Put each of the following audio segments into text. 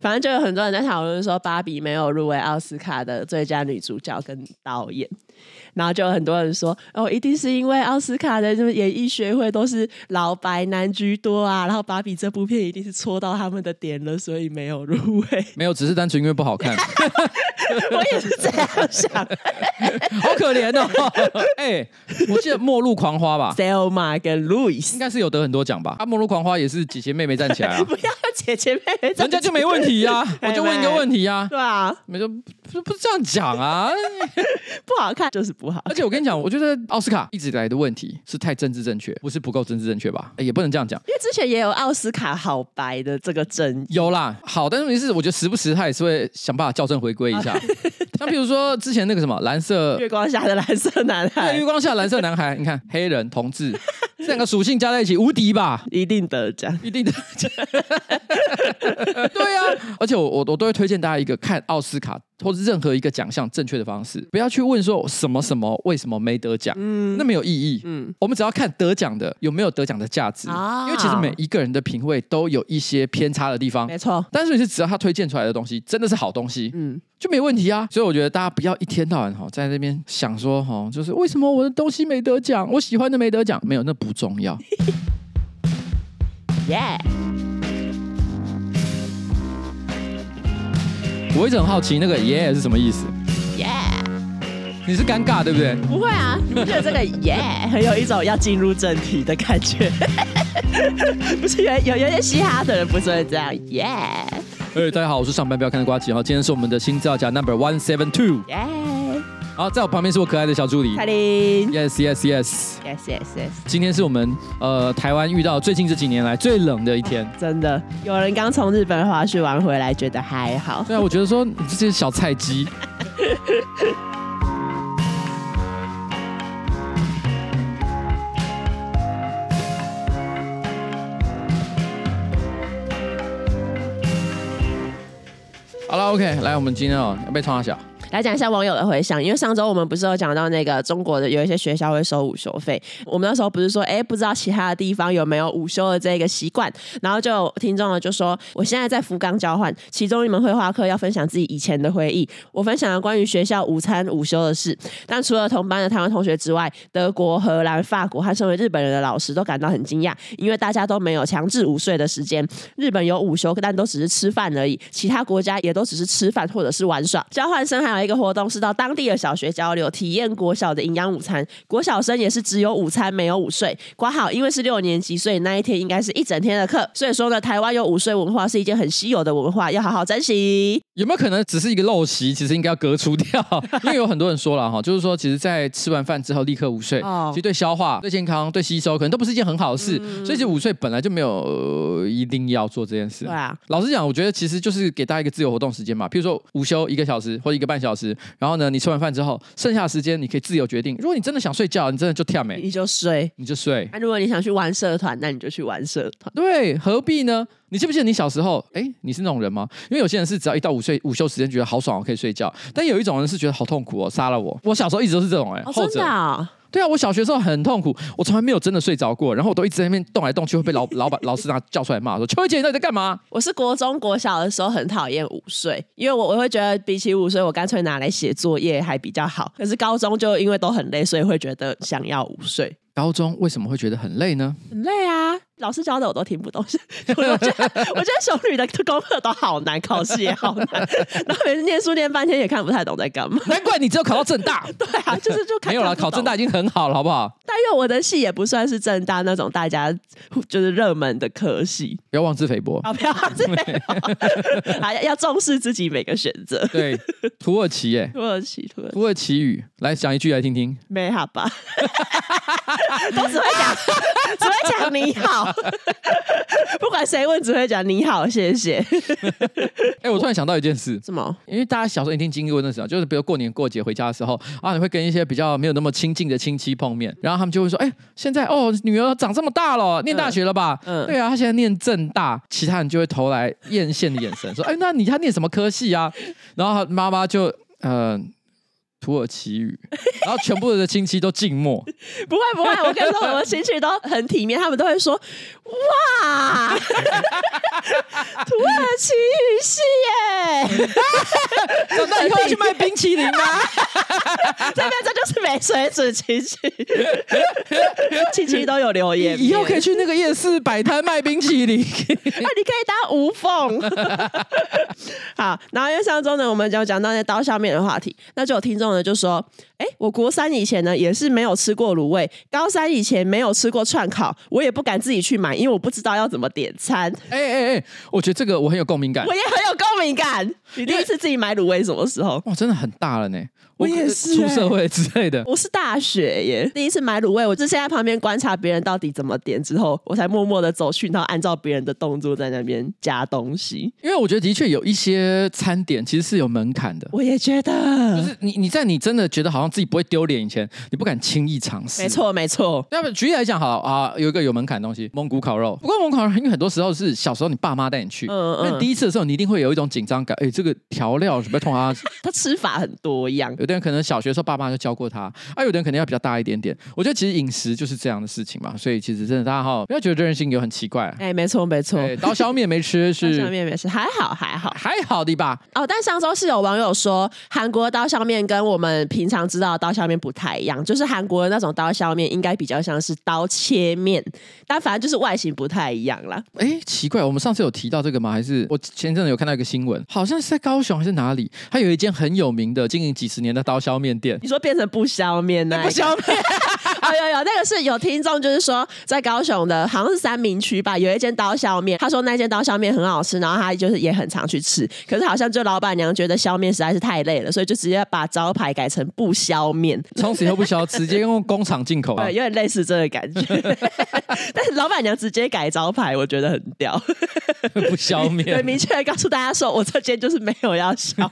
反正就有很多人在讨论说，芭比没有入围奥斯卡的最佳女主角跟导演。然后就有很多人说，哦，一定是因为奥斯卡的就是演艺学会都是老白男居多啊，然后芭比这部片一定是戳到他们的点了，所以没有入围。没有，只是单纯因为不好看。我也是这样想，好可怜哦。哎、欸，我记得《末路狂花》吧，Selma 跟 Louis 应该是有得很多奖吧？啊，《末路狂花》也是姐姐妹妹站起来啊，不要姐姐妹妹，人家就没问题呀、啊。我就问一个问题呀、啊，对啊，没说不不是这样讲啊，不好看就是不好。而且我跟你讲，我觉得奥斯卡一直以来的问题是太政治正确，不是不够政治正确吧？也不能这样讲，因为之前也有奥斯卡好白的这个争议，有啦，好，但是问题是，我觉得时不时他也是会想办法校正回归一下。像比如说之前那个什么蓝色 月光下的蓝色男孩，月光下蓝色男孩，你看黑人同志这两个属性加在一起无敌吧？一定得奖，一定得奖。对啊，而且我我我都会推荐大家一个看奥斯卡。或是任何一个奖项正确的方式，不要去问说什么什么为什么没得奖，嗯，那没有意义，嗯，我们只要看得奖的有没有得奖的价值，啊，因为其实每一个人的品味都有一些偏差的地方，没错。但是你是只要他推荐出来的东西真的是好东西，嗯，就没问题啊。所以我觉得大家不要一天到晚哈在那边想说哈，就是为什么我的东西没得奖，我喜欢的没得奖，没有，那不重要。耶。我一直很好奇，那个耶、yeah、是什么意思？耶，Yeah. 你是尴尬对不对？不会啊，你不觉得这个耶、yeah、很有一种要进入正题的感觉？不是有有有些嘻哈的人不是会这样耶？哎、大家好，我是上班不要看的瓜吉，然后今天是我们的新造假 Number One Seven Two。耶。好，在我旁边是我可爱的小助理，彩玲。Yes, yes, yes, yes, yes, yes。今天是我们呃台湾遇到最近这几年来最冷的一天，啊、真的。有人刚从日本滑雪玩回来，觉得还好。对啊，我觉得说你这些小菜鸡。好了，OK，来，我们今天哦要被冲下小。来讲一下网友的回响，因为上周我们不是有讲到那个中国的有一些学校会收午休费，我们那时候不是说，哎，不知道其他的地方有没有午休的这个习惯，然后就听众呢就说，我现在在福冈交换，其中一门绘画课要分享自己以前的回忆，我分享了关于学校午餐午休的事，但除了同班的台湾同学之外，德国、荷兰、法国和身为日本人的老师都感到很惊讶，因为大家都没有强制午睡的时间，日本有午休，但都只是吃饭而已，其他国家也都只是吃饭或者是玩耍，交换生还有。一个活动是到当地的小学交流，体验国小的营养午餐。国小生也是只有午餐没有午睡。挂号，因为是六年级，所以那一天应该是一整天的课。所以说呢，台湾有午睡文化是一件很稀有的文化，要好好珍惜。有没有可能只是一个陋习？其实应该要革除掉。因为有很多人说了哈，就是说，其实，在吃完饭之后立刻午睡，哦、其实对消化、对健康、对吸收，可能都不是一件很好的事。嗯、所以，其实午睡本来就没有、呃、一定要做这件事。对啊，老实讲，我觉得其实就是给大家一个自由活动时间嘛。比如说午休一个小时或一个半小时，然后呢，你吃完饭之后，剩下的时间你可以自由决定。如果你真的想睡觉，你真的就跳没，你就睡，你就睡。那、啊、如果你想去玩社团，那你就去玩社团。对，何必呢？你记不记得你小时候？哎，你是那种人吗？因为有些人是只要一到午睡午休时间，觉得好爽，我可以睡觉。但有一种人是觉得好痛苦哦，杀了我。我小时候一直都是这种哎，后者。对啊，我小学时候很痛苦，我从来没有真的睡着过，然后我都一直在那边动来动去，会被老 老板老师那叫出来骂说：“秋姐，你到底在干嘛？”我是国中国小的时候很讨厌午睡，因为我我会觉得比起午睡，我干脆拿来写作业还比较好。可是高中就因为都很累，所以会觉得想要午睡。高中为什么会觉得很累呢？很累啊，老师教的我都听不懂。我觉得，我觉得雄女的功课都好难，考试也好难，然后每次念书念半天也看不太懂在干嘛。难怪你只有考到正大。对啊，就是就看没有了，考正大已经很好了，好不好？但因为我的系也不算是正大那种大家就是热门的科系，不要妄自菲薄。啊，不要妄自菲薄，还要重视自己每个选择。对，土耳其耶，土耳其，土耳其，土耳其语，来讲一句来听听。没好吧。都只会讲，只会讲你好，不管谁问，只会讲你好，谢谢。哎、欸，我突然想到一件事，什么？因为大家小时候一定经历过那时候，就是比如过年过节回家的时候啊，你会跟一些比较没有那么亲近的亲戚碰面，然后他们就会说：“哎、欸，现在哦，女儿长这么大了，念大学了吧？”嗯，嗯对啊，她现在念正大，其他人就会投来艳羡的眼神，说：“哎、欸，那你她念什么科系啊？”然后她妈妈就嗯。呃土耳其语，然后全部的亲戚都静默。不会不会，我跟你说，我的亲戚都很体面，他们都会说：“哇，土耳其语系长大以后要去卖冰淇淋吗？这边这就是没水准亲戚，亲戚都有留言，以后可以去那个夜市摆摊卖冰淇淋。啊，你可以当无缝。好，然后因为上周呢，我们就讲到那刀削面的话题，那就有听众呢就说，哎，我国三以前呢也是没有吃过卤味，高三以前没有吃过串烤，我也不敢自己去买，因为我不知道要怎么点餐。哎哎哎，我觉得这个我很有共鸣感，我也很有共鸣感。你第一次自己买卤味什么时候？哇，真的很大了呢。我也是出社会之类的，我是大学耶，第一次买卤味，我就先在旁边观察别人到底怎么点，之后我才默默的走去，然后按照别人的动作在那边加东西。因为我觉得的确有一些餐点其实是有门槛的，我也觉得，就是你你在你真的觉得好像自己不会丢脸以前，你不敢轻易尝试。没错没错，要不举例来讲，好啊，有一个有门槛的东西，蒙古烤肉。不过蒙古烤肉因为很多时候是小时候你爸妈带你去，嗯嗯，那第一次的时候你一定会有一种紧张感，哎，这个调料什么通啊，它吃法很多样，有的人可能小学的时候。爸妈就教过他，啊，有的人可能要比较大一点点。我觉得其实饮食就是这样的事情嘛，所以其实真的大家哈不要觉得这件事情有很奇怪。哎、欸，没错没错，刀削面没吃是 刀削面没吃，还好还好还好的吧。哦，但上周是有网友说，韩国刀削面跟我们平常知道的刀削面不太一样，就是韩国的那种刀削面应该比较像是刀切面，但反正就是外形不太一样啦。哎、欸，奇怪，我们上次有提到这个吗？还是我前阵子有看到一个新闻，好像是在高雄还是哪里，它有一间很有名的经营几十年的刀削面店。你说变成不削面呢？不削面，哦有有，那个是有听众就是说，在高雄的好像是三明区吧，有一间刀削面，他说那间刀削面很好吃，然后他就是也很常去吃，可是好像就老板娘觉得削面实在是太累了，所以就直接把招牌改成不削面，从此以后不削，直接用工厂进口啊，对，有点类似这个感觉。但是老板娘直接改招牌，我觉得很屌，不削面，对，明确告诉大家说，我这间就是没有要削，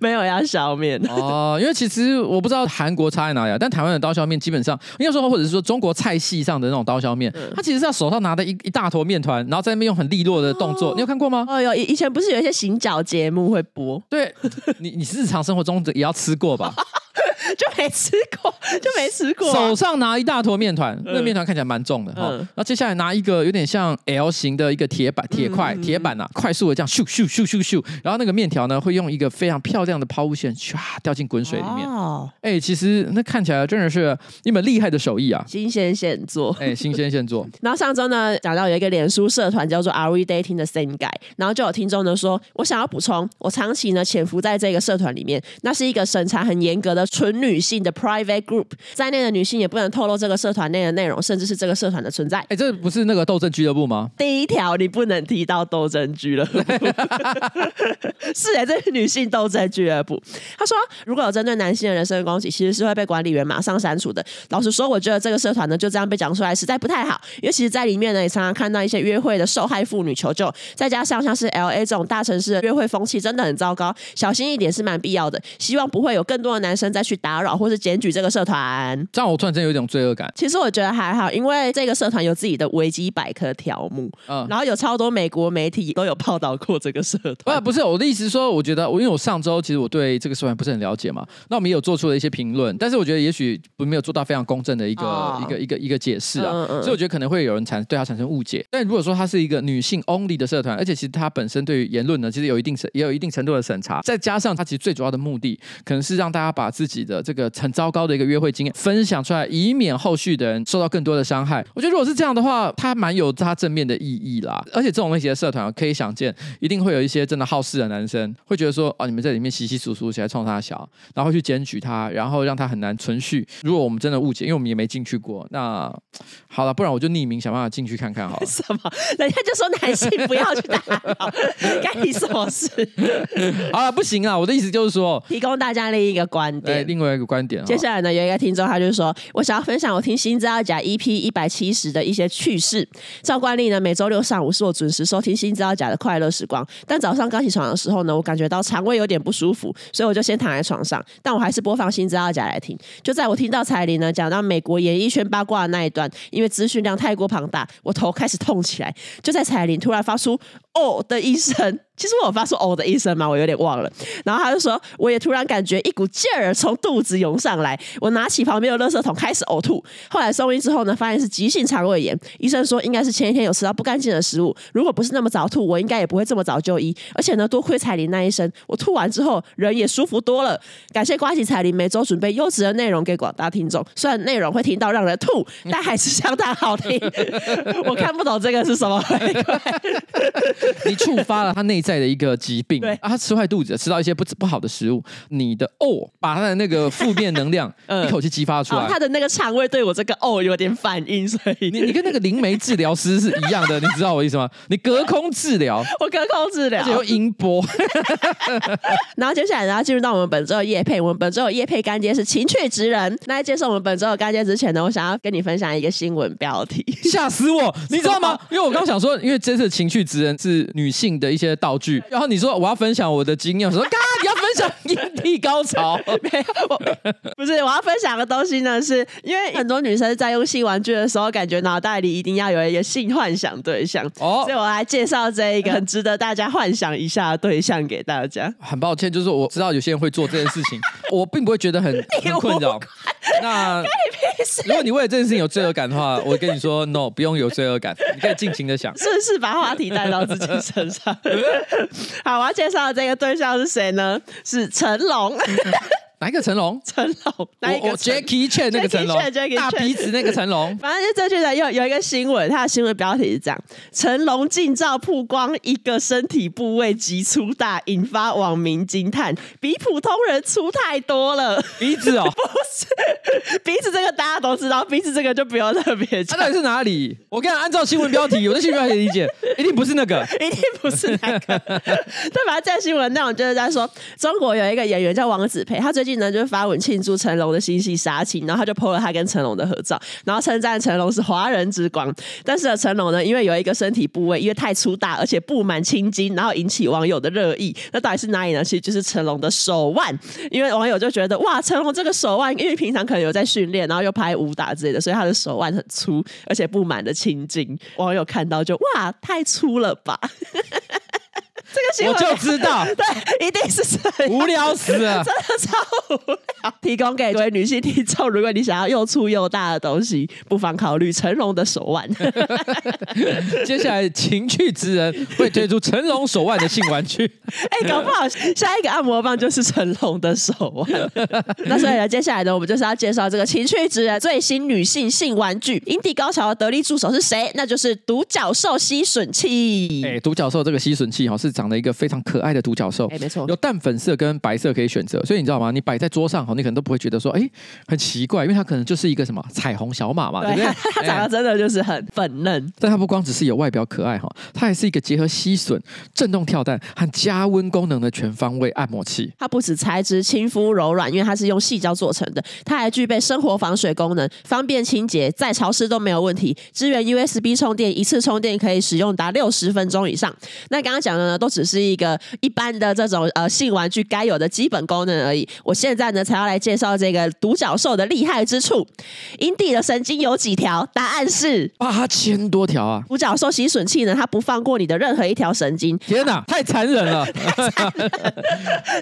没有要削面。哦，因为其实我不知道。韩国差在哪里啊？但台湾的刀削面基本上，应该说，或者是说中国菜系上的那种刀削面，嗯、它其实是要手上拿的一一大坨面团，然后在那边用很利落的动作。哦、你有看过吗？哦，有，以前不是有一些行脚节目会播？对，你你日常生活中也要吃过吧？就没吃过，就没吃过、啊。手上拿一大坨面团，那个面团看起来蛮重的哈。嗯、然后接下来拿一个有点像 L 型的一个铁板、铁块、铁板啊，快速的这样咻咻咻咻咻。然后那个面条呢，会用一个非常漂亮的抛物线唰掉进滚水里面。哦，哎、欸，其实那看起来真的是一门厉害的手艺啊，新鲜现做。哎、欸，新鲜现做。然后上周呢，讲到有一个脸书社团叫做 Are We Dating the Same Guy？然后就有听众呢说，我想要补充，我长期呢潜伏在这个社团里面，那是一个审查很严格的纯女性的 private group，在内的女性也不能透露这个社团内的内容，甚至是这个社团的存在。哎，这不是那个斗争俱乐部吗？第一条，你不能提到斗争俱乐部。是哎，这是女性斗争俱乐部。他说，如果有针对男性的人身攻击，其实是会被管理员马上删除的。老实说，我觉得这个社团呢就这样被讲出来，实在不太好。因为其实，在里面呢，也常常看到一些约会的受害妇女求救，再加上像是 LA 这种大城市的约会风气真的很糟糕，小心一点是蛮必要的。希望不会有更多的男生再去打扰或是检。举这个社团，这样我突然间有一种罪恶感。其实我觉得还好，因为这个社团有自己的维基百科条目，嗯，然后有超多美国媒体都有报道过这个社团。不，不是我的意思是说，我觉得我因为我上周其实我对这个社团不是很了解嘛，那我们也有做出了一些评论，但是我觉得也许不没有做到非常公正的一个、哦、一个一个一个解释啊，嗯嗯，所以我觉得可能会有人产对他产生误解。但如果说它是一个女性 only 的社团，而且其实它本身对于言论呢，其实有一定也有一定程度的审查，再加上它其实最主要的目的，可能是让大家把自己的这个很糟糕的一个约会经验。分享出来，以免后续的人受到更多的伤害。我觉得如果是这样的话，它蛮有它正面的意义啦。而且这种类型的社团，可以想见，一定会有一些真的好事的男生，会觉得说，哦，你们在里面稀稀疏疏起来冲他小，然后去检举他，然后让他很难存续。如果我们真的误解，因为我们也没进去过，那好了，不然我就匿名想办法进去看看好了。什么？人家就说男性不要去打扰，干你什么事？好了，不行啊！我的意思就是说，提供大家另一个观点，另外一个观点。接下来呢，有一个听众。他就说：“我想要分享我听新资料夹 EP 一百七十的一些趣事。照惯例呢，每周六上午是我准时收听新资料夹的快乐时光。但早上刚起床的时候呢，我感觉到肠胃有点不舒服，所以我就先躺在床上。但我还是播放新资料夹来听。就在我听到彩铃呢讲到美国演艺圈八卦的那一段，因为资讯量太过庞大，我头开始痛起来。就在彩铃突然发出‘哦’的一声。”其实我有发出“哦”的一声嘛？我有点忘了。然后他就说，我也突然感觉一股劲儿从肚子涌上来，我拿起旁边的垃圾桶开始呕吐。后来送医之后呢，发现是急性肠胃炎。医生说应该是前一天有吃到不干净的食物，如果不是那么早吐，我应该也不会这么早就医。而且呢，多亏彩铃那一声，我吐完之后人也舒服多了。感谢瓜吉彩铃每周准备优质的内容给广大听众，虽然内容会听到让人吐，但还是相当好听。我看不懂这个是什么。你触发了他内在的一个疾病，对。啊，他吃坏肚子，吃到一些不不好的食物，你的哦，把他的那个负面能量 一口气激发出来，他的那个肠胃对我这个哦有点反应，所以。你你跟那个灵媒治疗师是一样的，你知道我意思吗？你隔空治疗，我隔空治疗，而且用音波，然后接下来然后进入到我们本周的叶配，我们本周的叶配干爹是情趣职人。那在介绍我们本周的干爹之前呢，我想要跟你分享一个新闻标题，吓死我，你知道吗？因为我刚想说，因为这次情趣职人是女性的一些道具，然后你说我要分享我的经验，我说 嘎，你要分享阴蒂高潮？没有，不是，我要分享的东西呢，是因为很多女生在用性玩具的时候，感觉脑袋里一定要有一个性幻想对象哦，所以我来介绍这一个很值得大家幻想一下的对象给大家。很抱歉，就是我知道有些人会做这件事情，我并不会觉得很很困扰。那如果你为了这件事情有罪恶感的话，我跟你说，no，不用有罪恶感，你可以尽情的想，是不是把话题带到自己身上？好，我要介绍的这个对象是谁呢？是成龙。哪一个成龙？成龙，哪一个？Jackie Chan 那个成龙，大鼻子那个成龙。反正就这句的有有一个新闻，它的新闻标题是这样：成龙近照曝光一个身体部位极粗大，引发网民惊叹，比普通人粗太多了。鼻子哦，不是 鼻子，这个大家都知道，鼻子这个就不用特别讲。它到底是哪里？我跟你按照新闻标题，我的新闻标题理解，一定不是那个，一定不是那个。对吧？这新闻内容就是在说，中国有一个演员叫王子培，他最近。呢，就发文庆祝成龙的新戏杀青，然后他就 po 了他跟成龙的合照，然后称赞成龙是华人之光。但是呢成龙呢，因为有一个身体部位因为太粗大，而且布满青筋，然后引起网友的热议。那到底是哪里呢？其实就是成龙的手腕，因为网友就觉得哇，成龙这个手腕，因为平常可能有在训练，然后又拍武打之类的，所以他的手腕很粗，而且布满了青筋。网友看到就哇，太粗了吧。这个我就知道，对，一定是这样，无聊死了，真的超无聊。提供给各位女性听众，如果你想要又粗又大的东西，不妨考虑成龙的手腕。接下来情趣之人会推出成龙手腕的性玩具。哎、欸，搞不好下一个按摩棒就是成龙的手腕。那所以呢，接下来呢，我们就是要介绍这个情趣之人最新女性性玩具——阴蒂高潮的得力助手是谁？那就是独角兽吸吮器。哎、欸，独角兽这个吸吮器哈是。长了一个非常可爱的独角兽，哎，没错，有淡粉色跟白色可以选择，所以你知道吗？你摆在桌上哈，你可能都不会觉得说，哎，很奇怪，因为它可能就是一个什么彩虹小马嘛，对，对不对？它长得真的就是很粉嫩，但它不光只是有外表可爱哈，它还是一个结合吸吮、震动跳蛋和加温功能的全方位按摩器。它不止材质亲肤柔软，因为它是用细胶做成的，它还具备生活防水功能，方便清洁，再潮湿都没有问题。支援 USB 充电，一次充电可以使用达六十分钟以上。那刚刚讲的呢，都。只是一个一般的这种呃性玩具该有的基本功能而已。我现在呢才要来介绍这个独角兽的厉害之处。阴蒂的神经有几条？答案是八千多条啊！独角兽吸吮器呢，它不放过你的任何一条神经。天哪，太残忍了！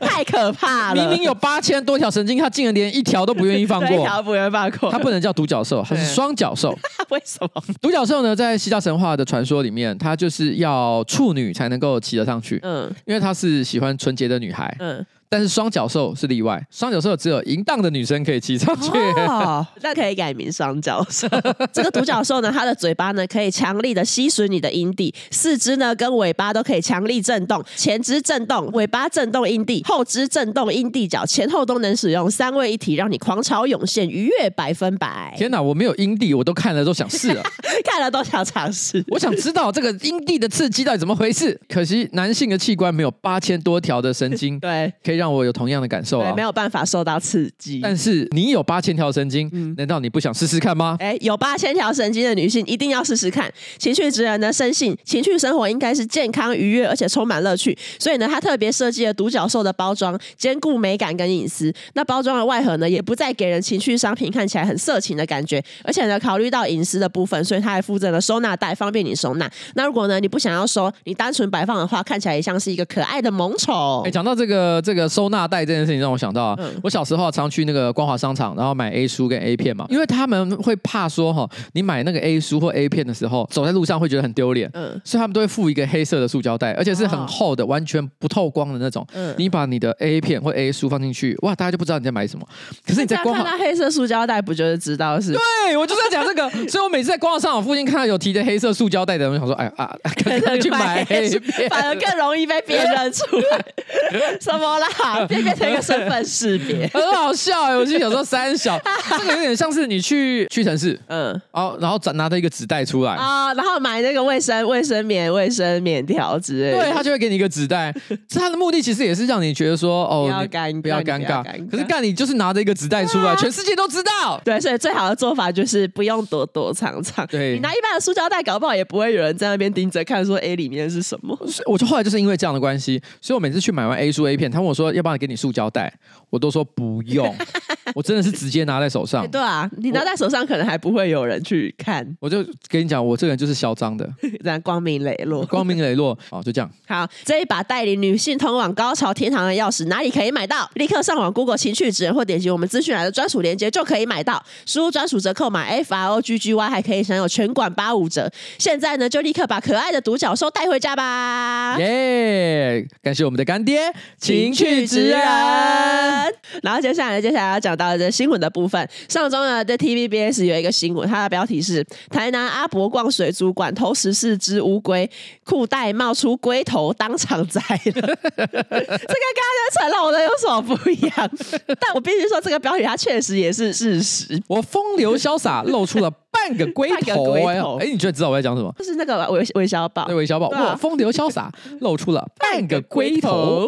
太可怕了！明明有八千多条神经，它竟然连一条都不愿意放过。一条不愿意放过。它不能叫独角兽，它是双角兽。为什么？独角兽呢，在希腊神话的传说里面，它就是要处女才能够骑得上去。嗯，因为她是喜欢纯洁的女孩。嗯。但是双脚兽是例外，双脚兽只有淫荡的女生可以骑上去。哦，那可以改名双脚兽。这个独角兽呢，它的嘴巴呢可以强力的吸吮你的阴蒂，四肢呢跟尾巴都可以强力震动，前肢震动，尾巴震动阴蒂，后肢震动阴蒂角，前后都能使用，三位一体，让你狂潮涌现，愉悦百分百。天哪，我没有阴蒂，我都看了都想试了，看了都想尝试。我想知道这个阴蒂的刺激到底怎么回事。可惜男性的器官没有八千多条的神经，对，可以。以让我有同样的感受啊，没有办法受到刺激。但是你有八千条神经，嗯、难道你不想试试看吗？哎，有八千条神经的女性一定要试试看。情趣职人呢，深信情趣生活应该是健康、愉悦而且充满乐趣，所以呢，他特别设计了独角兽的包装，兼顾美感跟隐私。那包装的外盒呢，也不再给人情趣商品看起来很色情的感觉，而且呢，考虑到隐私的部分，所以它还附赠了收纳袋，方便你收纳。那如果呢，你不想要收，你单纯摆放的话，看起来也像是一个可爱的萌宠。哎，讲到这个这个收纳袋这件事情，让我想到啊，嗯、我小时候常去那个光华商场，然后买 A 书跟 A 片嘛，因为他们会怕说哈，你买那个 A 书或 A 片的时候，走在路上会觉得很丢脸，嗯，所以他们都会附一个黑色的塑胶袋，而且是很厚的，哦、完全不透光的那种。嗯，你把你的 A 片或 A 书放进去，哇，大家就不知道你在买什么。可是你在光华看到黑色塑胶袋，不就是知道是？对，我就是在讲这个，所以我每次在光华商场附近看到有提着黑色塑胶袋的人，我想说，哎呀啊，赶紧去买 A 片，反而更容易被辨认出来。什么啦？变变成一个身份识别，很好笑哎！我记得有时候三小，这个有点像是你去屈臣氏，嗯，然后然后拿着一个纸袋出来啊，然后买那个卫生卫生棉、卫生棉条之类的，对，他就会给你一个纸袋。他的目的其实也是让你觉得说，哦，不要尴不要尴尬。可是干你就是拿着一个纸袋出来，全世界都知道。对，所以最好的做法就是不用躲躲藏藏。对，你拿一般的塑胶袋，搞不好也不会有人在那边盯着看，说 A 里面是什么。我就后来就是因为这样的关系，所以我每次去买完 A 书 A 片，他问我说要不要给你塑胶袋，我都说不用。我真的是直接拿在手上。欸、对啊，你拿在手上可能还不会有人去看。我就跟你讲，我这个人就是嚣张的，这样光明磊落，光明磊落。好，就这样。好，这一把带领女性通往高潮天堂的钥匙，哪里可以买到？立刻上网 Google 情趣指人，或点击我们资讯栏的专属链接就可以买到。输入专属折扣码 F R O G G Y，还可以享有全馆八五折。现在呢，就立刻把可爱的独角兽带回家吧！耶！Yeah, 感谢我们的干爹情趣职人。然后接下来，接下来要讲到的新闻的部分。上周呢，在 TVBS 有一个新闻，它的标题是：台南阿伯逛水族馆偷十四只乌龟，裤袋冒出龟头，当场宰了。这个跟刚才成龙的有什么不一样？但我必须说，这个标题它确实也是事实。我风流潇洒，露出了。半个龟头哎，你觉得知道我在讲什么？就是那个韦韦小宝，对韦小宝，哇，风流潇洒，露出了半个龟头。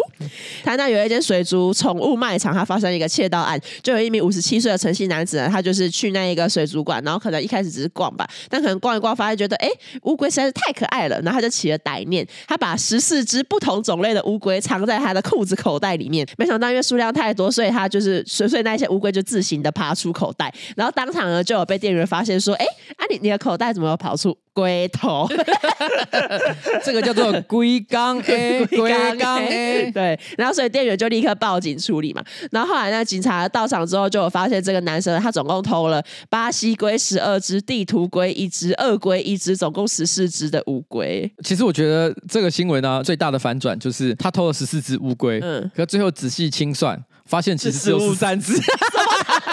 台南有有一间水族宠物卖场，它发生一个窃盗案，就有一名五十七岁的诚信男子呢，他就是去那一个水族馆，然后可能一开始只是逛吧，但可能逛一逛，发现觉得哎，乌龟实在是太可爱了，然后他就起了歹念，他把十四只不同种类的乌龟藏在他的裤子口袋里面，没想到因为数量太多，所以他就是随随那些乌龟就自行的爬出口袋，然后当场呢就有被店员发现说，哎。啊你，的口袋怎么有跑出龟头？这个叫做龟缸 A，龟缸 A。对，然后所以店员就立刻报警处理嘛。然后后来呢，警察到场之后就有发现这个男生他总共偷了巴西龟十二只、地图龟一只、鳄龟一只，总共十四只的乌龟。其实我觉得这个新闻呢，最大的反转就是他偷了十四只乌龟，嗯，可最后仔细清算，发现其实只有十三只。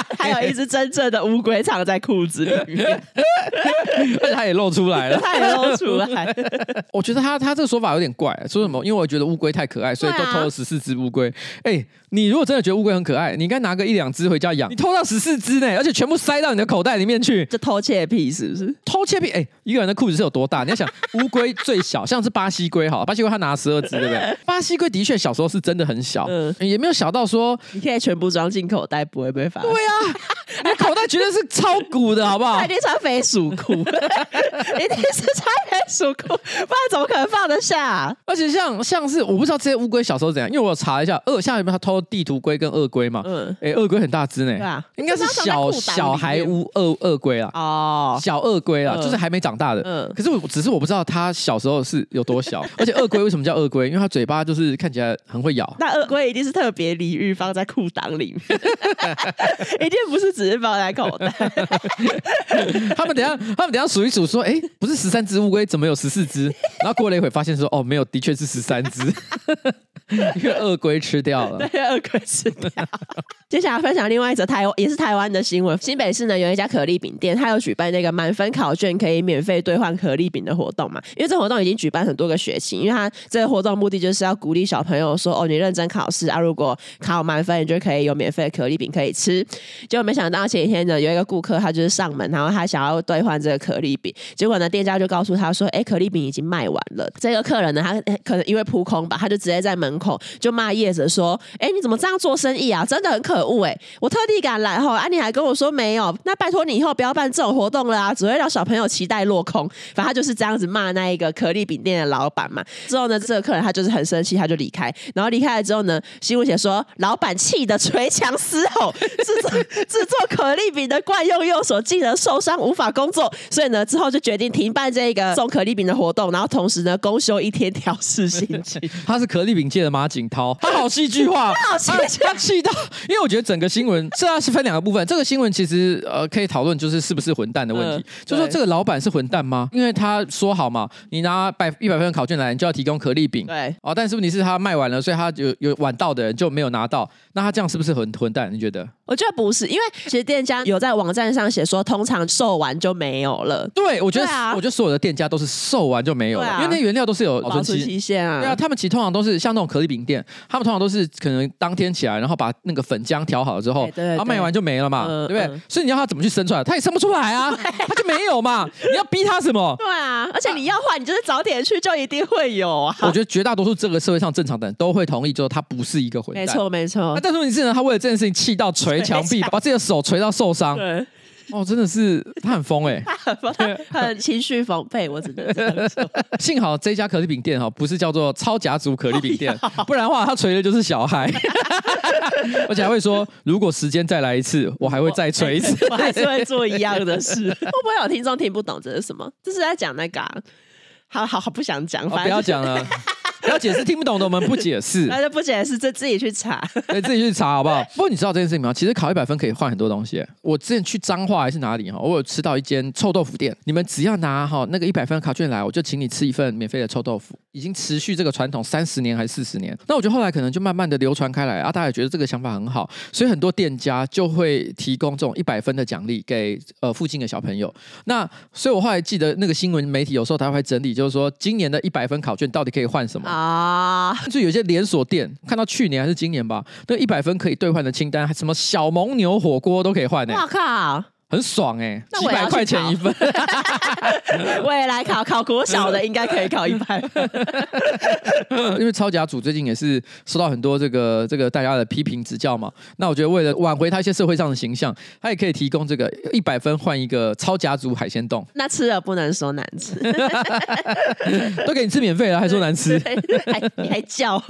还有一只真正的乌龟藏在裤子里面，而且它也露出来了，它也露出来。我觉得他他这个说法有点怪，说什么？因为我觉得乌龟太可爱，所以都偷了十四只乌龟。哎、欸，你如果真的觉得乌龟很可爱，你应该拿个一两只回家养。你偷到十四只呢，而且全部塞到你的口袋里面去，这偷窃癖是不是？偷窃癖？哎、欸，一个人的裤子是有多大？你要想，乌龟最小，像是巴西龟，好，巴西龟它拿十二只，对不对？巴西龟的确小时候是真的很小，嗯，也没有小到说你可以全部装进口袋，不会被发现。对啊。你口袋绝对是超鼓的，好不好？他一定穿飞鼠裤，一定是穿飞鼠裤，不然怎么可能放得下啊？而且像像是我不知道这些乌龟小时候怎样，因为我有查一下，鳄像有没有他偷地图龟跟鳄龟嘛？嗯，哎，鳄龟很大只呢，对啊，应该是小小孩乌鳄鳄龟啊，哦，小鳄龟啊，就是还没长大的。嗯，可是我只是我不知道它小时候是有多小，而且鳄龟为什么叫鳄龟？因为它嘴巴就是看起来很会咬。那鳄龟一定是特别礼遇放在裤裆里面，一定不是。只是放在口袋。他们等下，他们等下数一数，说：“哎、欸，不是十三只乌龟，怎么有十四只？”然后过了一会，发现说：“哦，没有，的确是十三只。”因为鳄龟吃掉了，对，鳄龟吃掉。接下来分享另外一则台湾，也是台湾的新闻。新北市呢有一家可丽饼店，它有举办那个满分考卷可以免费兑换可丽饼的活动嘛？因为这活动已经举办很多个学期，因为它这个活动目的就是要鼓励小朋友说：“哦，你认真考试啊，如果考满分，你就可以有免费的可丽饼可以吃。”结果没想到前几天呢，有一个顾客他就是上门，然后他想要兑换这个可丽饼，结果呢，店家就告诉他说：“哎，可丽饼已经卖完了。”这个客人呢，他可能因为扑空吧，他就直接在门口就骂业者说：“哎，你怎么这样做生意啊？真的很可恶哎！我特地赶来后，啊，你还跟我说没有？那拜托你以后不要办这种活动了啊，只会让小朋友期待落空。”反正他就是这样子骂那一个可丽饼店的老板嘛。之后呢，这个客人他就是很生气，他就离开。然后离开了之后呢，新闻写说，老板气得捶墙嘶吼，是 制作可丽饼的惯用右手竟然受伤，无法工作，所以呢，之后就决定停办这个送可丽饼的活动，然后同时呢，公休一天调试心情。他是可丽饼界的马景涛，他好戏剧化，他好戏剧，他气到，因为我觉得整个新闻这是分两个部分，这个新闻其实呃可以讨论就是是不是混蛋的问题，嗯、就说这个老板是混蛋吗？因为他说好嘛，你拿百一百分的考卷来，你就要提供可丽饼，对，哦，但是问题是他卖完了，所以他有有晚到的人就没有拿到，那他这样是不是很混蛋？你觉得？我觉得不是，因为其实店家有在网站上写说，通常售完就没有了。对，我觉得，啊、我觉得所有的店家都是售完就没有了，啊、因为那原料都是有保存期限啊。对啊，他们其实通常都是像那种可丽饼店，他们通常都是可能当天起来，然后把那个粉浆调好了之后，然后卖完就没了嘛，呃、对不对？呃、所以你要他怎么去生出来？他也生不出来啊，他就没有嘛。你要逼他什么？对啊，而且你要换，你就是早点去就一定会有啊。我觉得绝大多数这个社会上正常的人都会同意，就是他不是一个混蛋。没错，没错。那但是问题是呢，他为了这件事情气到捶墙壁，把自己的手捶到受伤，对哦，真的是他很疯哎，他很疯，他很情绪防备，我只能这样说。幸好这家可丽饼店哈，不是叫做超甲组可丽饼店，不然的话他捶的就是小孩，而且还会说，如果时间再来一次，我还会再捶一次，我还是会做一样的事。会不会有听众听不懂这是什么？这是在讲那个，好好好，不想讲，不要讲了。要解释听不懂的，我们不解释。那就不解释，就自己去查。对，自己去查好不好？不过你知道这件事情吗？其实考一百分可以换很多东西。我之前去彰化还是哪里哈，我有吃到一间臭豆腐店。你们只要拿哈那个一百分的考卷来，我就请你吃一份免费的臭豆腐。已经持续这个传统三十年还是四十年？那我觉得后来可能就慢慢的流传开来啊，大家也觉得这个想法很好，所以很多店家就会提供这种一百分的奖励给呃附近的小朋友。那所以我后来记得那个新闻媒体有时候他会整理，就是说今年的一百分考卷到底可以换什么啊？就有些连锁店看到去年还是今年吧，那一百分可以兑换的清单，什么小蒙牛火锅都可以换呢、欸。我靠！很爽哎、欸，几百块钱一份。未来考考国小的应该可以考一百分。因为超甲组最近也是收到很多这个这个大家的批评指教嘛。那我觉得为了挽回他一些社会上的形象，他也可以提供这个一百分换一个超甲组海鲜冻。那吃了不能说难吃，都给你吃免费了，还说难吃，还你还叫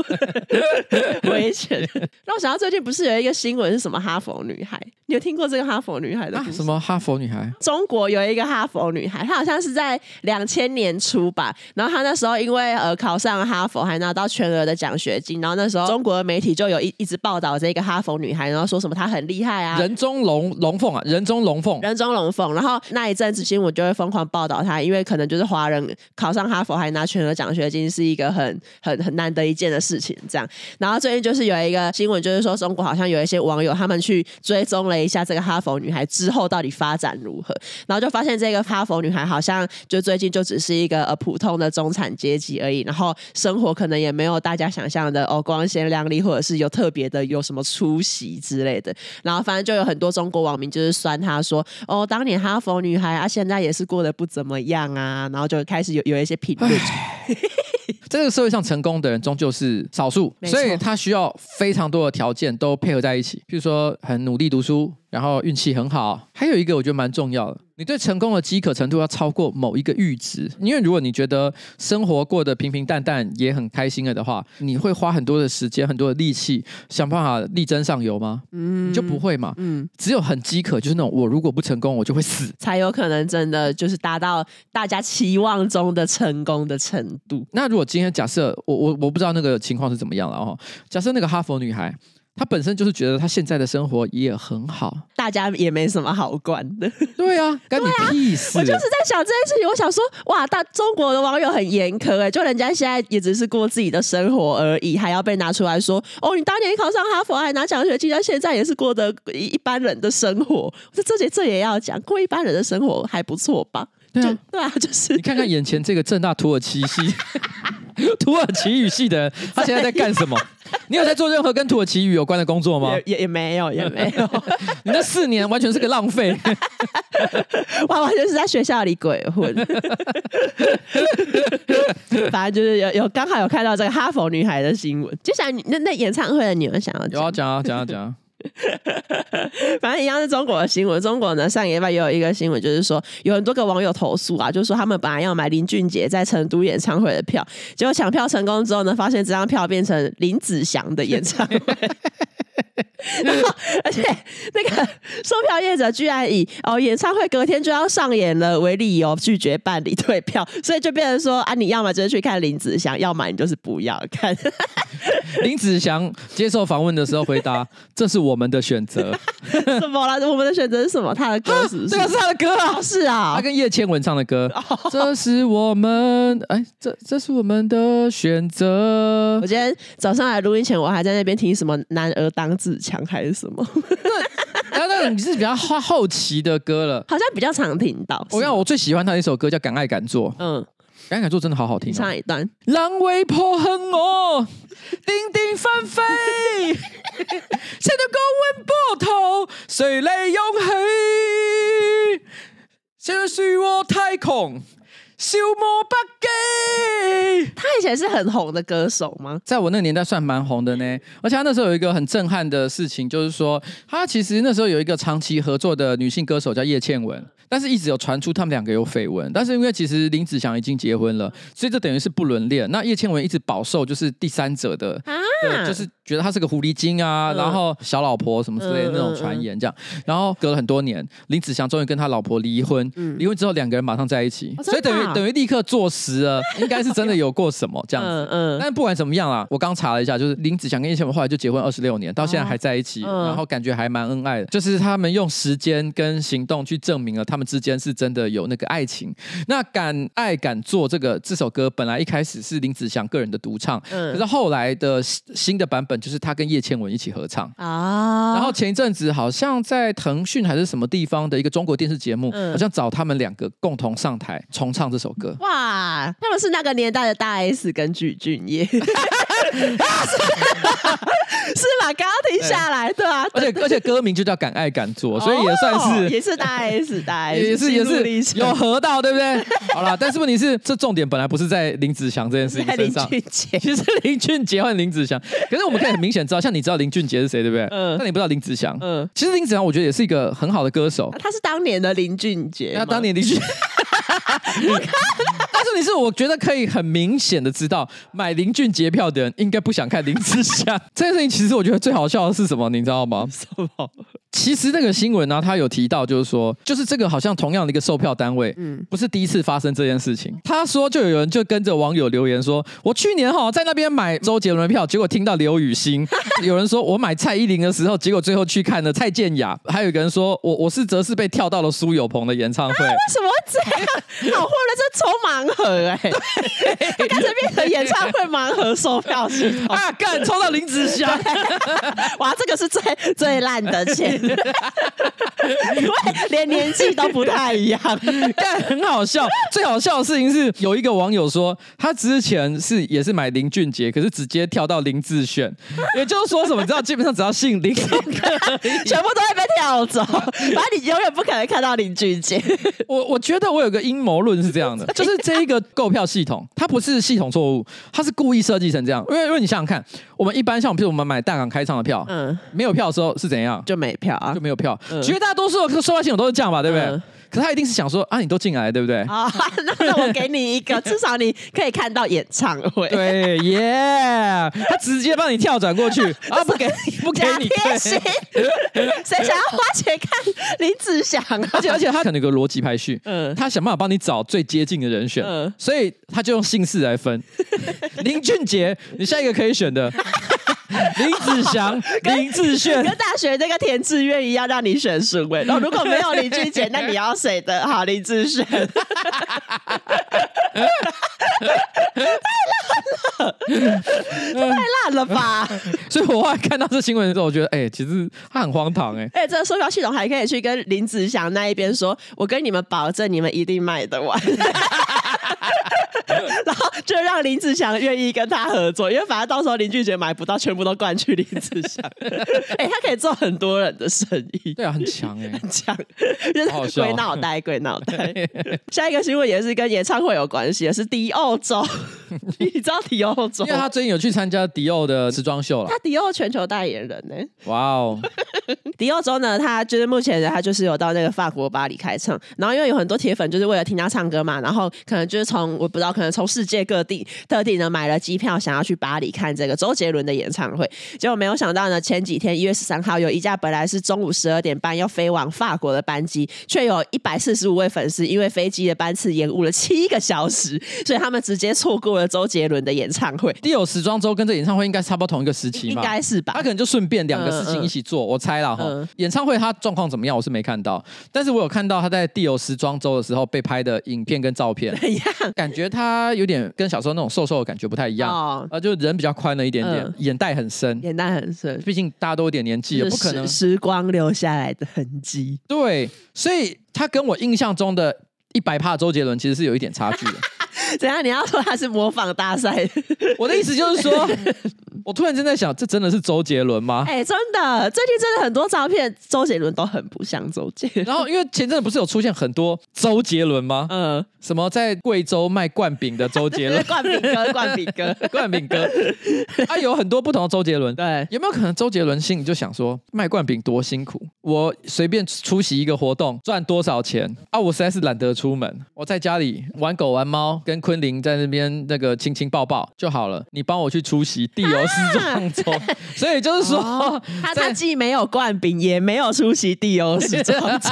危险。那我想到最近不是有一个新闻是什么哈佛女孩？你有听过这个哈佛女孩的故事？什么哈佛女孩？中国有一个哈佛女孩，她好像是在两千年初吧。然后她那时候因为呃考上哈佛，还拿到全额的奖学金。然后那时候中国的媒体就有一一直报道这个哈佛女孩，然后说什么她很厉害啊，人中龙龙凤啊，人中龙凤，人中龙凤。然后那一阵子新闻就会疯狂报道她，因为可能就是华人考上哈佛还拿全额奖学金是一个很 很很难得一见的事情。这样，然后最近就是有一个新闻，就是说中国好像有一些网友他们去追踪了一下这个哈佛女孩之后到底发展如何，然后就发现这个哈佛女孩好像就最近就只是一个呃普通的中产阶级而已，然后生活可能也没有大家想象的哦光鲜亮丽，或者是有特别的有什么出息之类的。然后反正就有很多中国网民就是酸她说哦，当年哈佛女孩啊，现在也是过得不怎么样啊，然后就开始有有一些评论。这个社会上成功的人终究是少数，所以他需要非常多的条件都配合在一起，譬如说很努力读书。然后运气很好，还有一个我觉得蛮重要的，你对成功的饥渴程度要超过某一个阈值。因为如果你觉得生活过得平平淡淡也很开心了的话，你会花很多的时间、很多的力气想办法力争上游吗？嗯，你就不会嘛。嗯，只有很饥渴，就是那种我如果不成功，我就会死，才有可能真的就是达到大家期望中的成功的程度。那如果今天假设我我我不知道那个情况是怎么样了哦，假设那个哈佛女孩。他本身就是觉得他现在的生活也很好，大家也没什么好管的。对啊，关你屁事！我就是在想这件事情，我想说，哇，大中国的网友很严苛哎，就人家现在也只是过自己的生活而已，还要被拿出来说，哦，你当年考上哈佛还拿奖学金，现在也是过得一般人的生活。我说这这这也要讲，过一般人的生活还不错吧？对啊，对啊，就是你看看眼前这个正大土耳其系。土耳其语系的人，他现在在干什么？你有在做任何跟土耳其语有关的工作吗？也也没有，也没有。你那四年完全是个浪费，完完全是在学校里鬼混。反正就是有有刚好有看到这个哈佛女孩的新闻。接下来那那演唱会的你们想要讲？有啊，讲啊，讲啊，讲啊。反正一样是中国的新闻。中国呢，上礼拜也有一个新闻，就是说有很多个网友投诉啊，就是说他们本来要买林俊杰在成都演唱会的票，结果抢票成功之后呢，发现这张票变成林子祥的演唱会。然后，而且那个售票业者居然以哦演唱会隔天就要上演了为理由拒绝办理退票，所以就变成说啊，你要么就是去看林子祥，要么你就是不要看。林子祥接受访问的时候回答：“这是我们的选择。”什么啦？我们的选择是什么？他的歌是不是？这个是他的歌啊！是啊，他跟叶倩文唱的歌。这是我们哎，这这是我们的选择。我今天早上来录音前，我还在那边听什么“男儿当自强”还是什么？然后那个你是比较后后期的歌了，好像比较常听到。我看我最喜欢他的一首歌叫《敢爱敢做》。嗯。敢爱敢做真的好好听，唱一段。狼为破恨我，叮叮翻飞，谁都高温波涛，谁来勇气？现在是我太空。消磨不羁。他以前是很红的歌手吗？在我那个年代算蛮红的呢。而且他那时候有一个很震撼的事情，就是说他其实那时候有一个长期合作的女性歌手叫叶倩文，但是一直有传出他们两个有绯闻。但是因为其实林子祥已经结婚了，所以这等于是不伦恋。那叶倩文一直饱受就是第三者的，啊、就是觉得他是个狐狸精啊，嗯、然后小老婆什么之类的那种传言这样。然后隔了很多年，林子祥终于跟他老婆离婚，嗯、离婚之后两个人马上在一起，哦、所以等于。等于立刻坐实了，应该是真的有过什么这样子。嗯嗯。但不管怎么样啦，我刚查了一下，就是林子祥跟叶倩文后来就结婚二十六年，到现在还在一起，然后感觉还蛮恩爱的。就是他们用时间跟行动去证明了他们之间是真的有那个爱情。那敢爱敢做这个这首歌本来一开始是林子祥个人的独唱，可是后来的新的版本就是他跟叶倩文一起合唱啊。然后前一阵子好像在腾讯还是什么地方的一个中国电视节目，好像找他们两个共同上台重唱这首歌。哇，他们是那个年代的大 S 跟具俊曄。是吧？刚刚停下来，对啊，而且而且歌名就叫敢爱敢做，所以也算是也是大 S 大 S，也是也是有合到，对不对？好了，但是问题是，这重点本来不是在林子祥这件事情身上，其实林俊杰换林子祥，可是我们可以很明显知道，像你知道林俊杰是谁，对不对？嗯，但你不知道林子祥，嗯，其实林子祥我觉得也是一个很好的歌手，他是当年的林俊杰，他当年林俊。我看，但是我觉得可以很明显的知道，买林俊杰票的人应该不想看林志祥。这件事情其实我觉得最好笑的是什么，你知道吗？什么？其实那个新闻呢、啊，他有提到，就是说，就是这个好像同样的一个售票单位，嗯，不是第一次发生这件事情。他说，就有人就跟着网友留言说，我去年哈在那边买周杰伦的票，结果听到刘雨欣；有人说我买蔡依林的时候，结果最后去看了蔡健雅；还有一个人说我我是则是被跳到了苏有朋的演唱会。啊、为什么会这样？好，或者是抽盲盒哎、欸，他开始变成演唱会盲盒售票系统啊，干抽到林子祥，哇，这个是最最烂的钱。因 为连年纪都不太一样，但很好笑。最好笑的事情是，有一个网友说，他之前是也是买林俊杰，可是直接跳到林志炫，也就是说什么？你知道，基本上只要姓林，全部都会被跳走。反正你永远不可能看到林俊杰。我我觉得我有个阴谋论是这样的，就是这一个购票系统，它不是系统错误，它是故意设计成这样。因为因为你想想看，我们一般像，比如我们买大港开唱的票，嗯，没有票的时候是怎样？就没票。啊，就没有票，嗯、绝大多数的售票系统都是这样吧，对不对？嗯、可是他一定是想说啊，你都进来了，对不对？啊，那我给你一个，至少你可以看到演唱会。对，耶、yeah！他直接帮你跳转过去啊，不给 不给你贴心，谁想要花钱看林子祥啊？而且而且他可能有个逻辑排序，嗯，他想办法帮你找最接近的人选，嗯，所以他就用姓氏来分。林俊杰，你下一个可以选的。林子祥、林志炫，跟大学那个填志愿一样，让你选顺位。然后如果没有林俊杰，那你要谁的？好，林志炫。太烂了，太烂了吧！所以我后来看到这新闻的时候，我觉得，哎、欸，其实他很荒唐、欸，哎，哎，这个售票系统还可以去跟林子祥那一边说，我跟你们保证，你们一定卖得完。然后就让林子祥愿意跟他合作，因为反正到时候林俊杰买不到，全部都灌去林子祥。哎、欸，他可以做很多人的生意，对啊，很强哎、欸，很强，就是鬼脑袋，鬼脑袋。下一个新闻也是跟演唱会有关系的，是迪奥周，你知道迪奥周？因为他最近有去参加迪奥的时装秀了，他迪奥全球代言人呢、欸。哇哦，迪奥周呢，他就是目前他就是有到那个法国巴黎开唱，然后因为有很多铁粉就是为了听他唱歌嘛，然后可能就是从我不知道，可能从世界各地特地呢买了机票，想要去巴黎看这个周杰伦的演唱会。结果没有想到呢，前几天一月十三号有一架本来是中午十二点半要飞往法国的班机，却有一百四十五位粉丝因为飞机的班次延误了七个小时，所以他们直接错过了周杰伦的演唱会。第有时装周跟这演唱会应该差不多同一个时期嘛？应该是吧？他可能就顺便两个事情一起做，嗯嗯、我猜了哈。嗯、演唱会他状况怎么样？我是没看到，但是我有看到他在迪奥时装周的时候被拍的影片跟照片，怎 样？感觉他有点跟小时候那种瘦瘦的感觉不太一样，啊、哦，就人比较宽了一点点，嗯、眼袋很深，眼袋很深，毕竟大家都有点年纪也，不可能时光留下来的痕迹。对，所以他跟我印象中的一百帕周杰伦其实是有一点差距的。怎样？你要说他是模仿大赛？我的意思就是说。我突然间在想，这真的是周杰伦吗？哎、欸，真的，最近真的很多照片，周杰伦都很不像周杰伦。然后，因为前阵子不是有出现很多周杰伦吗？嗯，什么在贵州卖灌饼的周杰伦，灌饼哥，灌饼哥，灌饼哥，他、啊、有很多不同的周杰伦。对，有没有可能周杰伦心里就想说，卖灌饼多辛苦，我随便出席一个活动赚多少钱啊？我实在是懒得出门，我在家里玩狗玩猫，跟昆凌在那边那个亲亲抱抱就好了。你帮我去出席地游。时装周，所以就是说，哦、他他既没有冠饼，也没有出席地欧时装周，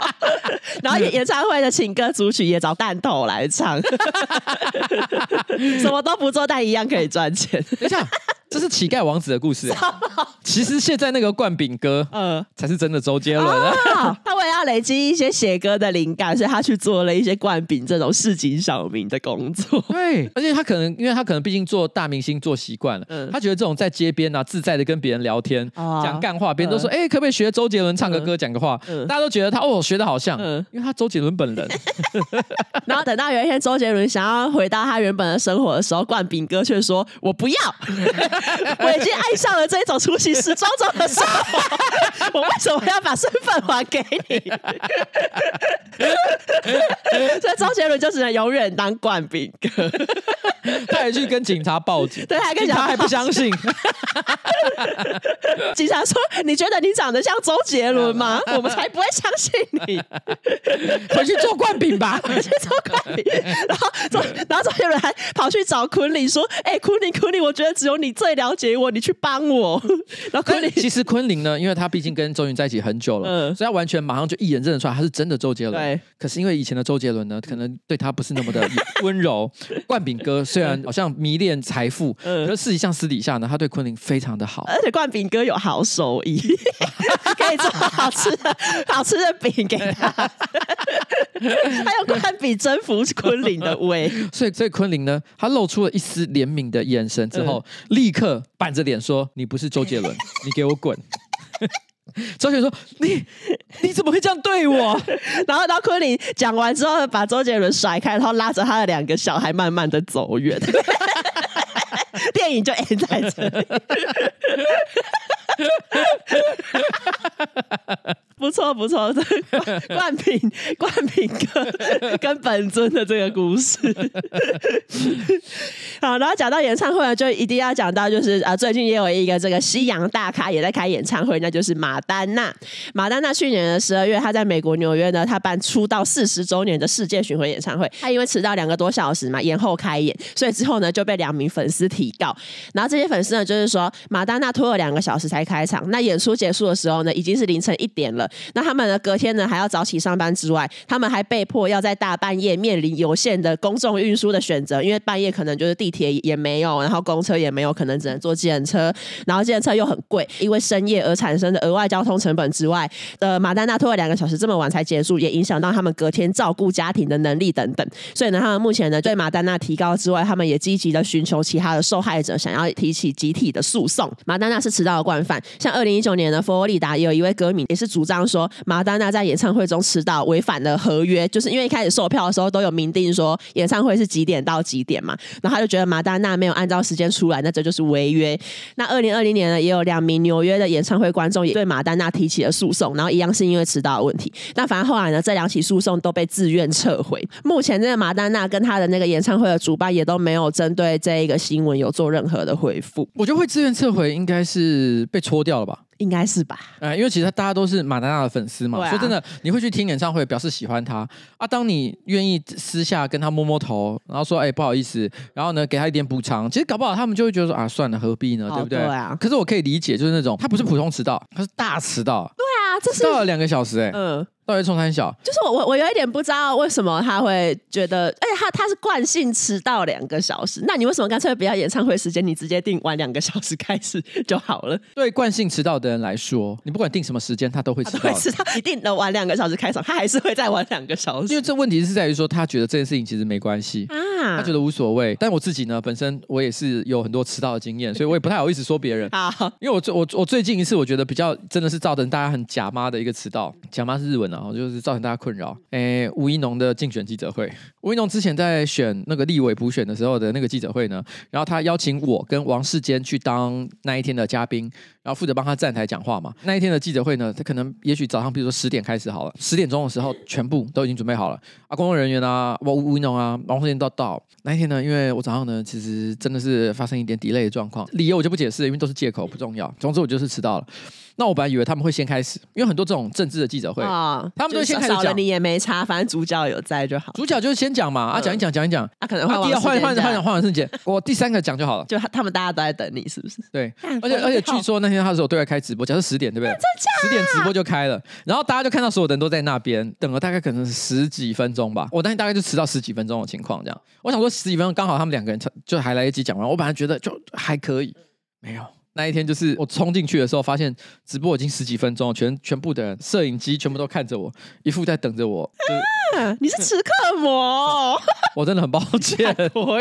然后演唱会的情歌组曲也找弹头来唱，什么都不做，但一样可以赚钱。等一下。这是乞丐王子的故事。其实现在那个灌饼哥，呃，才是真的周杰伦啊。他为了要累积一些写歌的灵感，所以他去做了一些灌饼这种市井小民的工作。对，而且他可能，因为他可能毕竟做大明星做习惯了，他觉得这种在街边啊自在的跟别人聊天，讲干话，别人都说，哎，可不可以学周杰伦唱个歌，讲个话？大家都觉得他哦学的好像，因为他周杰伦本人。然后等到有一天周杰伦想要回到他原本的生活的时候，冠炳哥却说：“我不要。”我已经爱上了这种出席时装周的生活，我为什么要把身份还给你？所以周杰伦就只能永远当灌饼哥。他还去跟警察报警，对，还跟警察还不相信。警察说：“你觉得你长得像周杰伦吗？我们才不会相信你。回去做灌饼吧，回去做灌饼。”然后周，然后周杰伦还跑去找昆凌说：“哎、欸，昆凌，昆凌，我觉得只有你最了解我，你去帮我。”然后昆凌，其实昆凌呢，因为他毕竟跟周云在一起很久了，嗯、所以他完全马上就一眼认得出来他是真的周杰伦。对，可是因为以前的周杰伦呢，可能对他不是那么的温柔。冠炳哥虽然好像迷恋财富，嗯、可是事实上私底下呢，他对昆凌非常的好。而且冠炳哥有好手艺，可以做好吃的好吃的饼给他。他用冠饼征服昆凌的胃，所以所以昆凌呢，他露出了一丝怜悯的眼神之后，嗯、立刻板着脸说：“你不是周杰伦，你给我滚！” 周杰伦说：“你你怎么会这样对我？” 然后，然后昆凌讲完之后，把周杰伦甩开，然后拉着他的两个小孩慢慢的走远。电影就 end 在这里。不 错不错，灌饼灌饼哥跟本尊的这个故事。好，然后讲到演唱会呢，就一定要讲到，就是啊，最近也有一个这个西洋大咖也在开演唱会，那就是马丹娜。马丹娜去年的十二月，她在美国纽约呢，她办出道四十周年的世界巡回演唱会。她因为迟到两个多小时嘛，延后开演，所以之后呢就被两名粉丝提告。然后这些粉丝呢，就是说马丹娜拖了两个小时才开场，那演出结束的时候呢，已经是凌晨一点了。那他们呢，隔天呢还要早起上班之外，他们还被迫要在大半夜面临有限的公众运输的选择，因为半夜可能就是地铁也没有，然后公车也没有，可能只能坐计程车，然后计程车又很贵，因为深夜而产生的额外交通成本之外，呃，马丹娜拖了两个小时这么晚才结束，也影响到他们隔天照顾家庭的能力等等。所以呢，他们目前呢对马丹娜提高之外，他们也积极的寻求其他的受害者，想要提起集体的诉讼。马丹娜是迟到的惯犯，像二零一九年的佛罗里达也有一位歌迷也是主张说。马丹娜在演唱会中迟到违反了合约，就是因为一开始售票的时候都有明定说演唱会是几点到几点嘛，然后他就觉得马丹娜没有按照时间出来，那这就是违约。那二零二零年呢，也有两名纽约的演唱会观众也对马丹娜提起了诉讼，然后一样是因为迟到的问题。那反正后来呢，这两起诉讼都被自愿撤回。目前这个马丹娜跟他的那个演唱会的主办也都没有针对这一个新闻有做任何的回复。我觉得会自愿撤回，应该是被戳掉了吧。应该是吧，呃，因为其实大家都是马丹娜的粉丝嘛，啊、说真的，你会去听演唱会，表示喜欢他啊。当你愿意私下跟他摸摸头，然后说，哎、欸，不好意思，然后呢，给他一点补偿，其实搞不好他们就会觉得说，啊，算了，何必呢，对不对？对啊。可是我可以理解，就是那种他不是普通迟到，他是大迟到。对啊，这是迟到了两个小时、欸，哎，嗯。到底冲三小，就是我我我有一点不知道为什么他会觉得，而且，他他是惯性迟到两个小时，那你为什么干脆不要演唱会时间，你直接定晚两个小时开始就好了？对惯性迟到的人来说，你不管定什么时间，他都会迟到。迟到，一定能晚两个小时开场，他还是会再晚两个小时。因为这问题是在于说，他觉得这件事情其实没关系啊，他觉得无所谓。但我自己呢，本身我也是有很多迟到的经验，所以我也不太好意思说别人。好，因为我最我我最近一次我觉得比较真的是造成大家很假妈的一个迟到，假妈是日文啊，就是造成大家。困扰，诶，吴怡农的竞选记者会，吴怡农之前在选那个立委补选的时候的那个记者会呢，然后他邀请我跟王世坚去当那一天的嘉宾，然后负责帮他站台讲话嘛。那一天的记者会呢，他可能也许早上，比如说十点开始好了，十点钟的时候全部都已经准备好了啊，工作人员啊，吴吴怡农啊，王世坚都到。那一天呢，因为我早上呢，其实真的是发生一点 delay 的状况，理由我就不解释，因为都是借口，不重要。总之我就是迟到了。那我本来以为他们会先开始，因为很多这种政治的记者会，哦、他们都先开始讲。你也没差，反正主角有在就好。主角就是先讲嘛，啊，讲一讲，讲一讲。啊可能会第二换换换换完瞬间，我第三个讲就好了。就他们大家都在等你，是不是？对，而且而且据说那天他是有对外开直播，假设十点对不对？十点直播就开了，然后大家就看到所有的人都在那边等了大概可能十几分钟吧。我当天大概就迟到十几分钟的情况，这样。我想说十几分钟刚好他们两个人就还来得及讲完，我本来觉得就还可以，没有。那一天就是我冲进去的时候，发现直播已经十几分钟，全全部的人摄影机全部都看着我，一副在等着我。就是你是迟刻魔，我真的很抱歉。我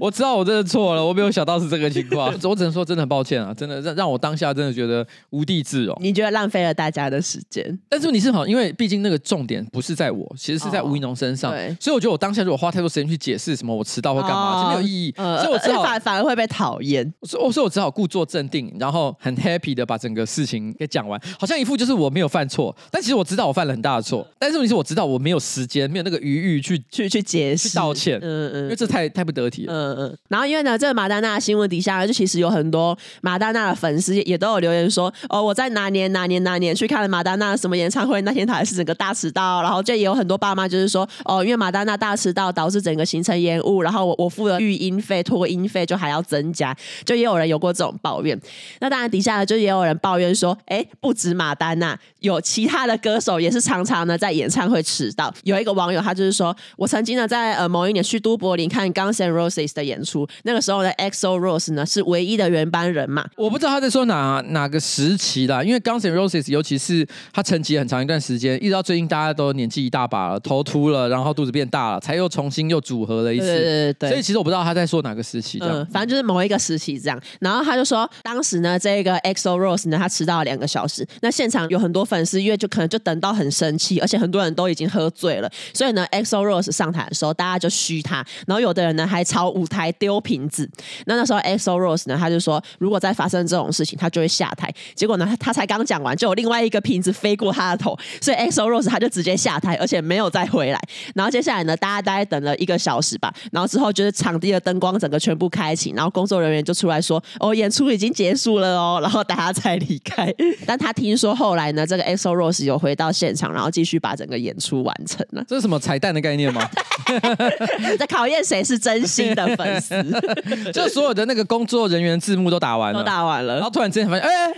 我知道我真的错了，我没有想到是这个情况，我只能说真的很抱歉啊，真的让让我当下真的觉得无地自容。你觉得浪费了大家的时间？但是你是好，因为毕竟那个重点不是在我，其实是在吴一农身上，哦、所以我觉得我当下如果花太多时间去解释什么我迟到会干嘛，就、哦、没有意义。呃、所以我只好反反而会被讨厌。所以，所以我只好故作镇定，然后很 happy 的把整个事情给讲完，好像一副就是我没有犯错，但其实我知道我犯了很大的错。但是问题是，我知道我没有时间，没有那个余裕去去去解释、去道歉。嗯嗯，因为这太太不得体了。嗯嗯。然后因为呢，这个马丹娜的新闻底下就其实有很多马丹娜的粉丝也都有留言说，哦，我在哪年哪年哪年去看了马丹娜什么演唱会，那天他还是整个大迟到。然后就也有很多爸妈就是说，哦，因为马丹娜大迟到导致整个行程延误，然后我我付了育婴费、托婴费就还要增加，就也有人有过这种抱怨。那当然底下呢，就也有人抱怨说，哎，不止马丹娜，有其他的歌手也是常常呢在演唱会迟到。有一个网友，他就是说，我曾经呢在呃某一年去都柏林看 Guns N' Roses 的演出，那个时候的 EXO Rose 呢是唯一的原班人马。我不知道他在说哪哪个时期啦，因为 Guns N' Roses 尤其是他沉寂很长一段时间，一直到最近大家都年纪一大把了，头秃了，然后肚子变大了，才又重新又组合了一次。对对对。所以其实我不知道他在说哪个时期这样，嗯，反正就是某一个时期这样。然后他就说，当时呢这个 EXO Rose 呢他迟到了两个小时，那现场有很多粉丝，因为就可能就等到很生气，而且很多人都已经喝醉了，所以呢，EXO Rose 上台的时候，大家就嘘他，然后有的人呢还朝舞台丢瓶子。那那时候 EXO Rose 呢，他就说，如果再发生这种事情，他就会下台。结果呢，他才刚讲完，就有另外一个瓶子飞过他的头，所以 EXO Rose 他就直接下台，而且没有再回来。然后接下来呢，大家大概等了一个小时吧，然后之后就是场地的灯光整个全部开启，然后工作人员就出来说，哦，演出已经结束了哦，然后大家才离开。但他听说后来呢，这个 EXO Rose 有回到现场，然后继续把整个演出完成了。这是什么彩蛋的概念吗？在考验谁是真心的粉丝。就所有的那个工作人员字幕都打完了，都打完了，然后突然之间发现，哎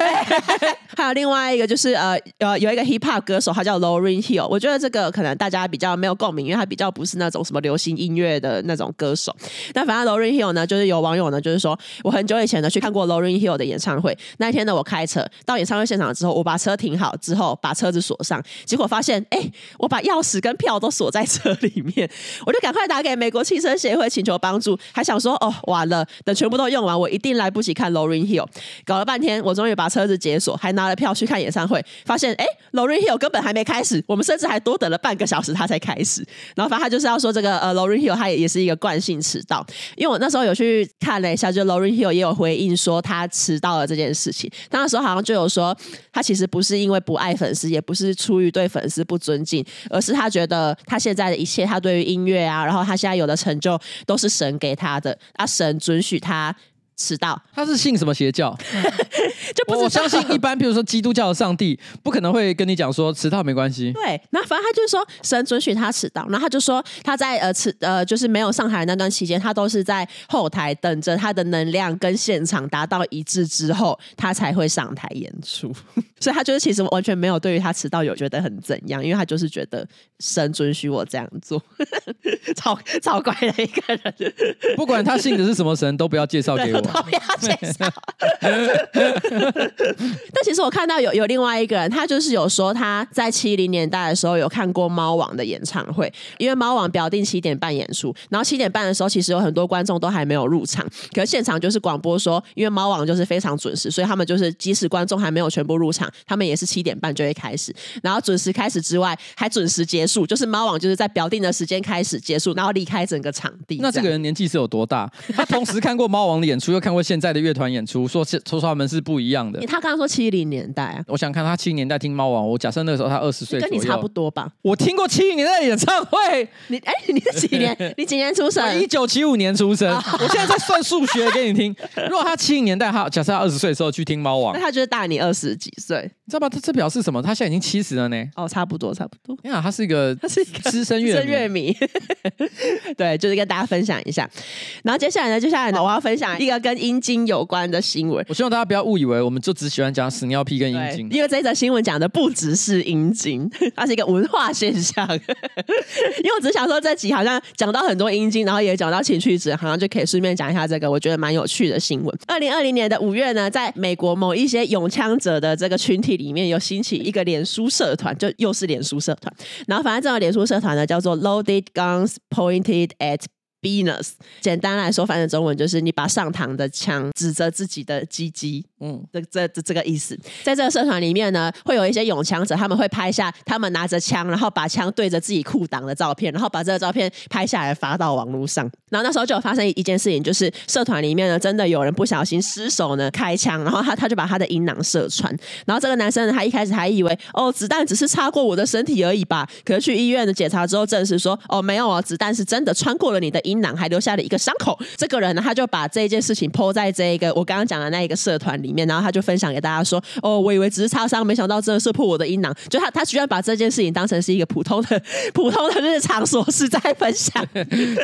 还有另外一个就是呃呃有一个 hip hop 歌手，他叫 Lauryn Hill。我觉得这个可能大家比较没有共鸣，因为他比较不是那种什么流行音乐的那种歌手。但反正 Lauryn Hill 呢，就是有网友呢，就是说我很久以前呢去看过 Lauryn Hill 的演唱会，那一天呢我开车到演唱会现场之后，我把车停好之后把车子锁上，结果发现哎，我把钥匙跟票都锁在车里面，我就赶快打给美国汽车协会请求帮助，还想说哦完了，等全部都用完，我一定来不及看 Lauryn Hill。搞了半天，我终于把车子解锁，还拿了票去看演唱会，发现哎 Lauryn Hill 根本还没开始，我们甚至还多等了半个小时他才开始。然后反正他就是要说这个呃 Lauryn Hill 他也也是一个惯性迟到，因为我那时候有去看了一下，就 Lauryn Hill 也有回应说他迟到了这件事情。他那时候好像就有说，他其实不是因为不爱粉丝，也不是出于对粉丝不尊敬，而是他觉得他现在的一切，他对于音乐啊，然后他现在有的成就都是神给他的，啊神准许他。迟到，他是信什么邪教？就不我相信一般，比如说基督教的上帝，不可能会跟你讲说迟到没关系。对，那反正他就是说神准许他迟到，然后他就说他在呃迟呃就是没有上台的那段期间，他都是在后台等着他的能量跟现场达到一致之后，他才会上台演出。所以他就是其实完全没有对于他迟到有觉得很怎样，因为他就是觉得神准许我这样做，超超怪的一个人。不管他信的是什么神，都不要介绍给我。不要介绍。但其实我看到有有另外一个人，他就是有说他在七零年代的时候有看过猫王的演唱会，因为猫王表定七点半演出，然后七点半的时候其实有很多观众都还没有入场，可是现场就是广播说，因为猫王就是非常准时，所以他们就是即使观众还没有全部入场，他们也是七点半就会开始，然后准时开始之外，还准时结束，就是猫王就是在表定的时间开始结束，然后离开整个场地。那这个人年纪是有多大？他同时看过猫王的演出，又看过现在的乐团演出，说说说他们是不一样的。他刚刚说七零年代啊，我想看他七零年代听猫王，我假设那个时候他二十岁，跟你差不多吧？我听过七零年代的演唱会。你哎，你是几年？你几年出生？一九七五年出生。我现在在算数学给你听。如果他七零年代，他假设他二十岁的时候去听猫王，那他就是大你二十几岁，你知道吧？他这表示什么？他现在已经七十了呢。哦，差不多，差不多。你看，他是一个，他是一个资深乐迷。对，就是跟大家分享一下。然后接下来呢，接下来呢，我要分享一个跟阴茎有关的新闻。我希望大家不要误以为我们就只喜欢讲屎尿屁跟阴茎，因为这则新闻讲的不只是阴茎，它是一个文化现象。因为我只想说，这集好像讲到很多阴茎，然后也讲到情趣值，好像就可以顺便讲一下这个我觉得蛮有趣的新闻。二零二零年的五月呢，在美国某一些拥枪者的这个群体里面有兴起一个脸书社团，就又是脸书社团。然后反正这个脸书社团呢，叫做 Loaded Guns Pointed at Venus 简单来说，反正中文就是你把上膛的枪指着自己的鸡鸡，嗯，这这这这个意思。在这个社团里面呢，会有一些拥枪者，他们会拍下他们拿着枪，然后把枪对着自己裤裆的照片，然后把这个照片拍下来发到网络上。然后那时候就有发生一件事情，就是社团里面呢，真的有人不小心失手呢开枪，然后他他就把他的阴囊射穿。然后这个男生呢，他一开始还以为哦，子弹只是擦过我的身体而已吧。可是去医院的检查之后证实说，哦，没有哦，子弹是真的穿过了你的。阴囊还留下了一个伤口，这个人呢，他就把这一件事情 po 在这一个我刚刚讲的那一个社团里面，然后他就分享给大家说：“哦，我以为只是擦伤，没想到真的射破我的阴囊。”就他他居然把这件事情当成是一个普通的 普通的日常琐事在分享。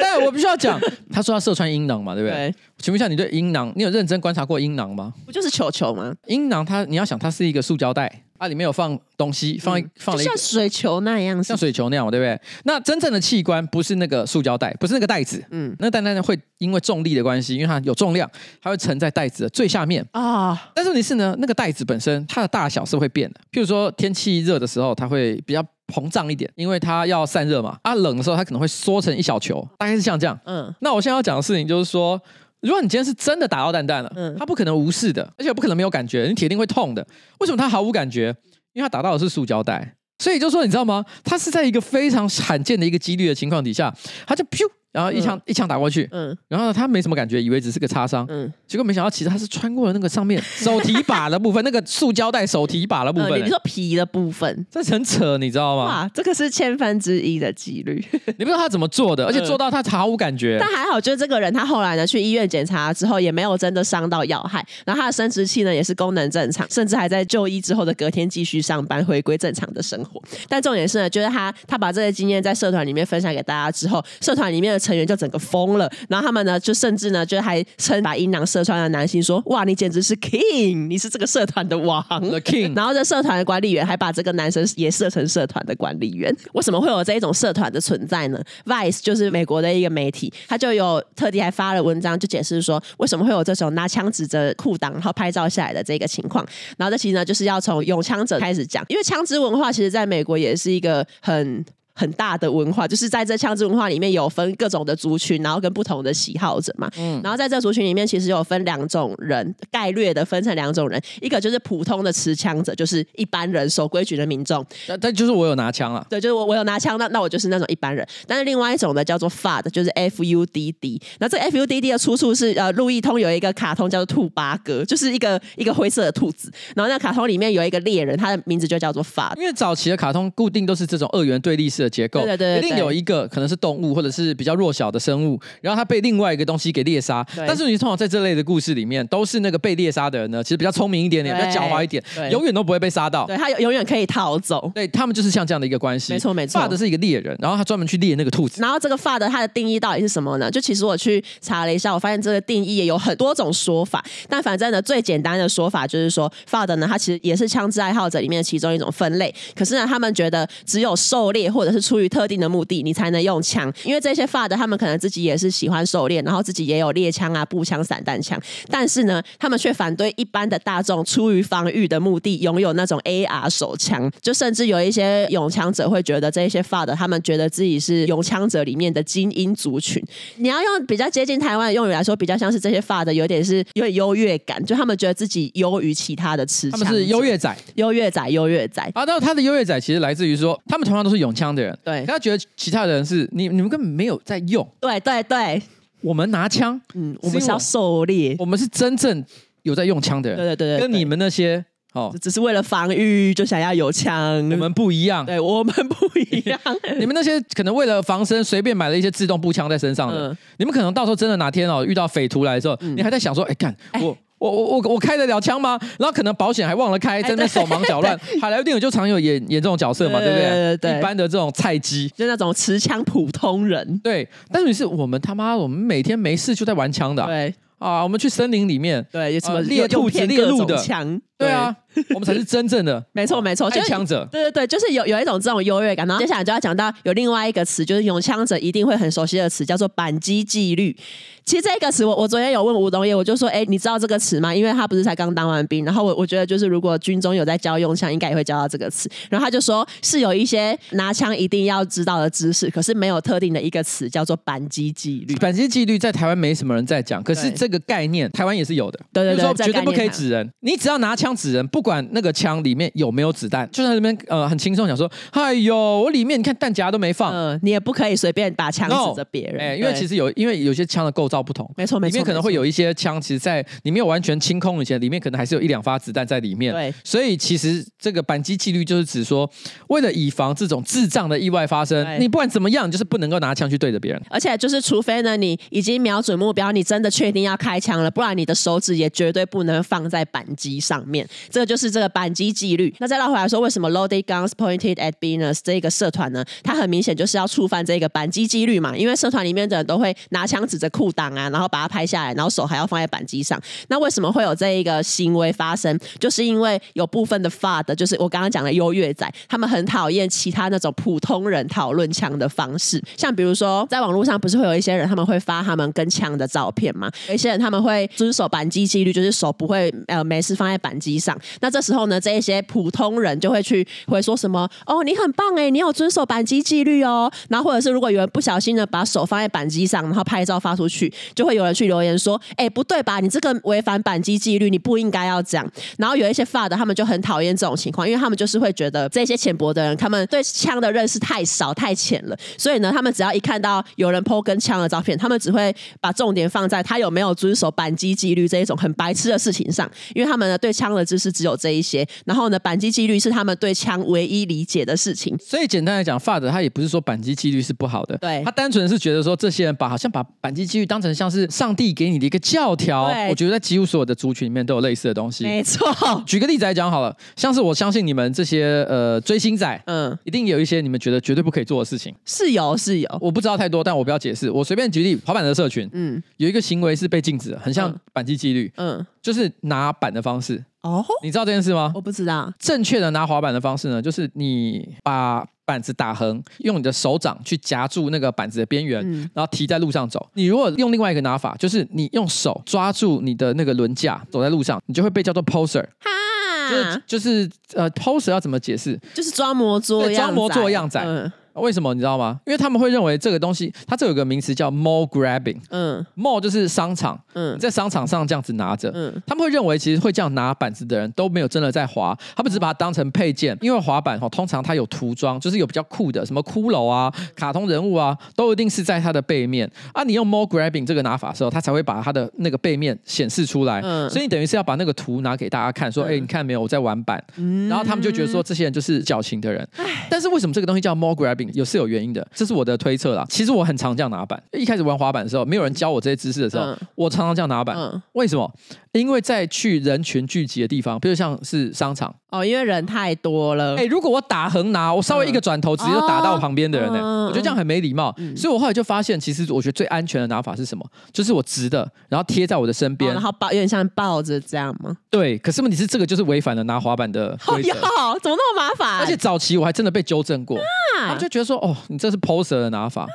但我必须要讲，他说他射穿阴囊嘛，对不对？对，请问一下，你对阴囊，你有认真观察过阴囊吗？不就是球球吗？阴囊它，你要想，它是一个塑胶袋。它里面有放东西，放一放了一个像水球那样，像水球那样，对不对？那真正的器官不是那个塑胶袋，不是那个袋子，嗯，那袋袋呢会因为重力的关系，因为它有重量，它会沉在袋子的最下面啊。但是问题是呢，那个袋子本身它的大小是会变的。譬如说天气热的时候，它会比较膨胀一点，因为它要散热嘛。啊，冷的时候它可能会缩成一小球，大概是像这样。嗯，那我现在要讲的事情就是说。如果你今天是真的打到蛋蛋了，嗯，他不可能无视的，而且不可能没有感觉，你铁定会痛的。为什么他毫无感觉？因为他打到的是塑胶袋，所以就说你知道吗？他是在一个非常罕见的一个几率的情况底下，他就噗。然后一枪、嗯、一枪打过去，嗯，然后，他没什么感觉，以为只是个擦伤，嗯，结果没想到其实他是穿过了那个上面手提把的部分，那个塑胶袋手提把的部分、你说皮的部分，这很扯，你知道吗？哇，这个是千分之一的几率，你不知道他怎么做的，而且做到他毫无感觉。但还好，就是这个人他后来呢去医院检查之后也没有真的伤到要害，然后他的生殖器呢也是功能正常，甚至还在就医之后的隔天继续上班，回归正常的生活。但重点是呢，就是他他把这些经验在社团里面分享给大家之后，社团里面的成员就整个疯了，然后他们呢就甚至呢就还称把阴囊射穿的男性说：“哇，你简直是 king，你是这个社团的王，the king。”然后这社团的管理员还把这个男生也设成社团的管理员。为什么会有这一种社团的存在呢？Vice 就是美国的一个媒体，他就有特地还发了文章，就解释说为什么会有这种拿枪指着裤裆然后拍照下来的这个情况。然后这其实呢就是要从拥枪者开始讲，因为枪支文化其实在美国也是一个很。很大的文化，就是在这枪支文化里面有分各种的族群，然后跟不同的喜好者嘛。嗯，然后在这族群里面，其实有分两种人，概略的分成两种人，一个就是普通的持枪者，就是一般人守规矩的民众。但但就是我有拿枪啊，对，就是我我有拿枪，那那我就是那种一般人。但是另外一种呢，叫做 FUD，就是 F U D D。那这 F U D D 的出处是呃，路易通有一个卡通叫做兔八哥，就是一个一个灰色的兔子。然后那卡通里面有一个猎人，他的名字就叫做 FUD。因为早期的卡通固定都是这种二元对立式的结构。对对对。一定有一个可能是动物，或者是比较弱小的生物，然后他被另外一个东西给猎杀。但是你通常在这类的故事里面，都是那个被猎杀的人呢，其实比较聪明一点点，比较狡猾一点，永远都不会被杀到。对，他永远可以逃走。对，他们就是像这样的一个关系。没错没错。FUD 是一个猎人，然后他专门去猎那个兔子。然后这个 FUD 它的定义到底是什么呢？就其实我去查了一下，我发现这个定义也有很多种说法。但反正呢，最简单的说法就是说，FUD 呢，它其实也是枪支爱好者里面的其中一种分类。可是呢，他们觉得只有狩猎或者是出于特定的目的，你才能用。枪，因为这些发的他们可能自己也是喜欢狩猎，然后自己也有猎枪啊、步枪、散弹枪，但是呢，他们却反对一般的大众出于防御的目的拥有那种 AR 手枪，就甚至有一些拥枪者会觉得这些发的他们觉得自己是拥枪者里面的精英族群。你要用比较接近台湾的用语来说，比较像是这些发的有点是有点优越感，就他们觉得自己优于其他的持枪，他们是优越仔，优越仔，优越仔。啊，那他的优越仔其实来自于说，他们同样都是拥枪的人，对，他觉得其他人是。你你们根本没有在用，对对对，我们拿枪，嗯，我们是要狩猎，我们是真正有在用枪的人，对对对，跟你们那些哦，只是为了防御就想要有枪，我们不一样，对我们不一样，你们那些可能为了防身随便买了一些自动步枪在身上的，你们可能到时候真的哪天哦遇到匪徒来的时候，你还在想说，哎干我。我我我我开得了枪吗？然后可能保险还忘了开，在那手忙脚乱。好莱坞电影就常有演演这种角色嘛，对不对？对对对，一般的这种菜鸡，就那种持枪普通人。对，但是你是我们他妈，我们每天没事就在玩枪的啊。对啊，我们去森林里面，对，有什么猎兔子、猎鹿的枪。对啊，我们才是真正的，没错没错，爱枪者。对对对，就是有有一种这种优越感。然后接下来就要讲到有另外一个词，就是用枪者一定会很熟悉的词，叫做扳机纪律。其实这个词，我我昨天有问吴东业，我就说，哎，你知道这个词吗？因为他不是才刚当完兵，然后我我觉得就是如果军中有在教用枪，应该也会教到这个词。然后他就说，是有一些拿枪一定要知道的知识，可是没有特定的一个词叫做扳机纪律。扳机纪律在台湾没什么人在讲，可是这个概念台湾也是有的。对对对，绝对不可以指人，你只要拿枪指人，不管那个枪里面有没有子弹，就在那边呃很轻松讲说，哎呦，我里面你看弹夹都没放，嗯，你也不可以随便把枪指着别人，哎，因为其实有因为有些枪的构造不同，没错没错。里面可能会有一些枪，其实，在你没有完全清空以前，里面可能还是有一两发子弹在里面。对，所以其实这个扳机纪律就是指说，为了以防这种智障的意外发生，你不管怎么样，就是不能够拿枪去对着别人。而且就是，除非呢，你已经瞄准目标，你真的确定要开枪了，不然你的手指也绝对不能放在扳机上面。这就是这个扳机纪律。那再绕回来说，为什么 Loaded Guns Pointed at Beginners 这个社团呢？它很明显就是要触犯这个扳机纪律嘛，因为社团里面的人都会拿枪指着裤裆啊，然后把它拍下来，然后手还要放在扳机上。那为什么会有这一个行为发生？就是因为有部分的 FUD，就是我刚刚讲的优越仔，他们很讨厌其他那种普通人讨论枪的方式。像比如说，在网络上不是会有一些人，他们会发他们跟枪的照片吗？有一些人他们会遵守扳机纪律，就是手不会呃没事放在扳机上。那这时候呢，这一些普通人就会去会说什么：“哦，你很棒哎，你有遵守扳机纪律哦。”然后或者是如果有人不小心的把手放在扳机上，然后拍照发出去，就会有人去留言说。哎，不对吧？你这个违反扳机纪律，你不应该要讲。然后有一些发的他们就很讨厌这种情况，因为他们就是会觉得这些浅薄的人，他们对枪的认识太少太浅了。所以呢，他们只要一看到有人 po 跟枪的照片，他们只会把重点放在他有没有遵守扳机纪律这一种很白痴的事情上。因为他们呢对枪枪的知识只有这一些，然后呢，扳机几率是他们对枪唯一理解的事情。所以简单来讲，FUD 他也不是说扳机几率是不好的，对，他单纯是觉得说这些人把好像把扳机几率当成像是上帝给你的一个教条。我觉得在几乎所有的族群里面都有类似的东西。没错，举个例子来讲好了，像是我相信你们这些呃追星仔，嗯，一定有一些你们觉得绝对不可以做的事情。是有是有，我不知道太多，但我不要解释，我随便举例，滑板的社群，嗯，有一个行为是被禁止的，很像扳机几率，嗯，就是拿板的方式。哦，你知道这件事吗？我不知道。正确的拿滑板的方式呢，就是你把板子打横，用你的手掌去夹住那个板子的边缘，嗯、然后提在路上走。你如果用另外一个拿法，就是你用手抓住你的那个轮架走在路上，你就会被叫做 poser。哈，就是就是呃，poser 要怎么解释？就是装模作样，装模作样仔。嗯为什么你知道吗？因为他们会认为这个东西，它这有个名词叫 mall grabbing。嗯，mall 就是商场。嗯，在商场上这样子拿着。嗯，他们会认为其实会这样拿板子的人都没有真的在滑，他们只是把它当成配件。因为滑板哈，通常它有涂装，就是有比较酷的，什么骷髅啊、卡通人物啊，都一定是在它的背面。啊，你用 mall grabbing 这个拿法的时候，它才会把它的那个背面显示出来。嗯，所以你等于是要把那个图拿给大家看，说，哎，你看没有，我在玩板。嗯，然后他们就觉得说，这些人就是矫情的人。但是为什么这个东西叫 mall grabbing？有是有原因的。这是我的推测啦。其实我很常这样拿板。一开始玩滑板的时候，没有人教我这些知识的时候，嗯、我常常这样拿板。嗯、为什么？因为在去人群聚集的地方，比如像是商场哦，因为人太多了。哎，如果我打横拿，我稍微一个转头，直接就打到旁边的人呢、欸。嗯、我觉得这样很没礼貌。嗯、所以我后来就发现，其实我觉得最安全的拿法是什么？就是我直的，然后贴在我的身边，哦、然后抱，有点像抱着这样吗？对。可是问题是，这个就是违反了拿滑板的规则。哦、怎么那么麻烦？而且早期我还真的被纠正过，啊、他们就觉得说，哦，你这是 poser 的拿法。啊！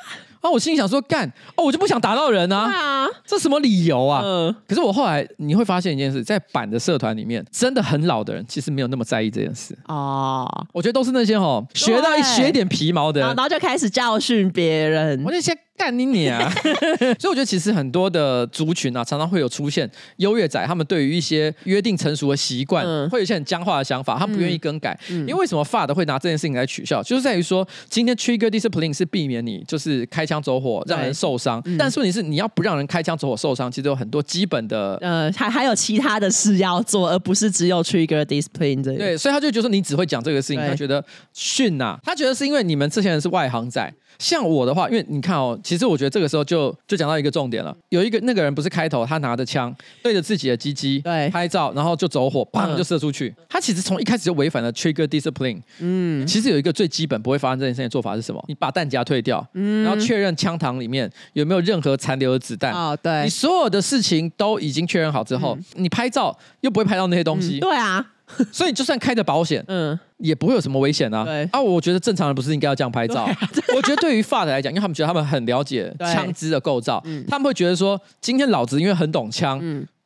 我心里想说，干哦，我就不想打到人啊！啊这什么理由啊？嗯、可是我后来你会发现一件事，在板的社团里面，真的很老的人其实没有那么在意这件事哦。我觉得都是那些哦，学到一学一点皮毛的人，然后就开始教训别人。我就先。干你你啊！所以我觉得其实很多的族群啊，常常会有出现优越仔，他们对于一些约定成熟的习惯，嗯、会有一些很僵化的想法，他不愿意更改。嗯、因为为什么 FAD 会拿这件事情来取笑，就是在于说，今天 Trigger Discipline 是避免你就是开枪走火让人受伤，嗯、但是问题是你要不让人开枪走火受伤，其实有很多基本的呃，还还有其他的事要做，而不是只有 Trigger Discipline 这。对，所以他就觉得说你只会讲这个事情，他觉得逊呐、啊，他觉得是因为你们这些人是外行仔。像我的话，因为你看哦，其实我觉得这个时候就就讲到一个重点了。有一个那个人不是开头他拿着枪对着自己的鸡鸡对拍照，然后就走火，砰就射出去。嗯、他其实从一开始就违反了 trigger discipline。嗯，其实有一个最基本不会发生这件事情的做法是什么？你把弹夹退掉，嗯，然后确认枪膛里面有没有任何残留的子弹。哦，对，你所有的事情都已经确认好之后，嗯、你拍照又不会拍到那些东西。嗯、对啊。所以就算开着保险，嗯，也不会有什么危险啊。对啊，我觉得正常人不是应该要这样拍照？我觉得对于 FUD 来讲，因为他们觉得他们很了解枪支的构造，他们会觉得说，今天老子因为很懂枪，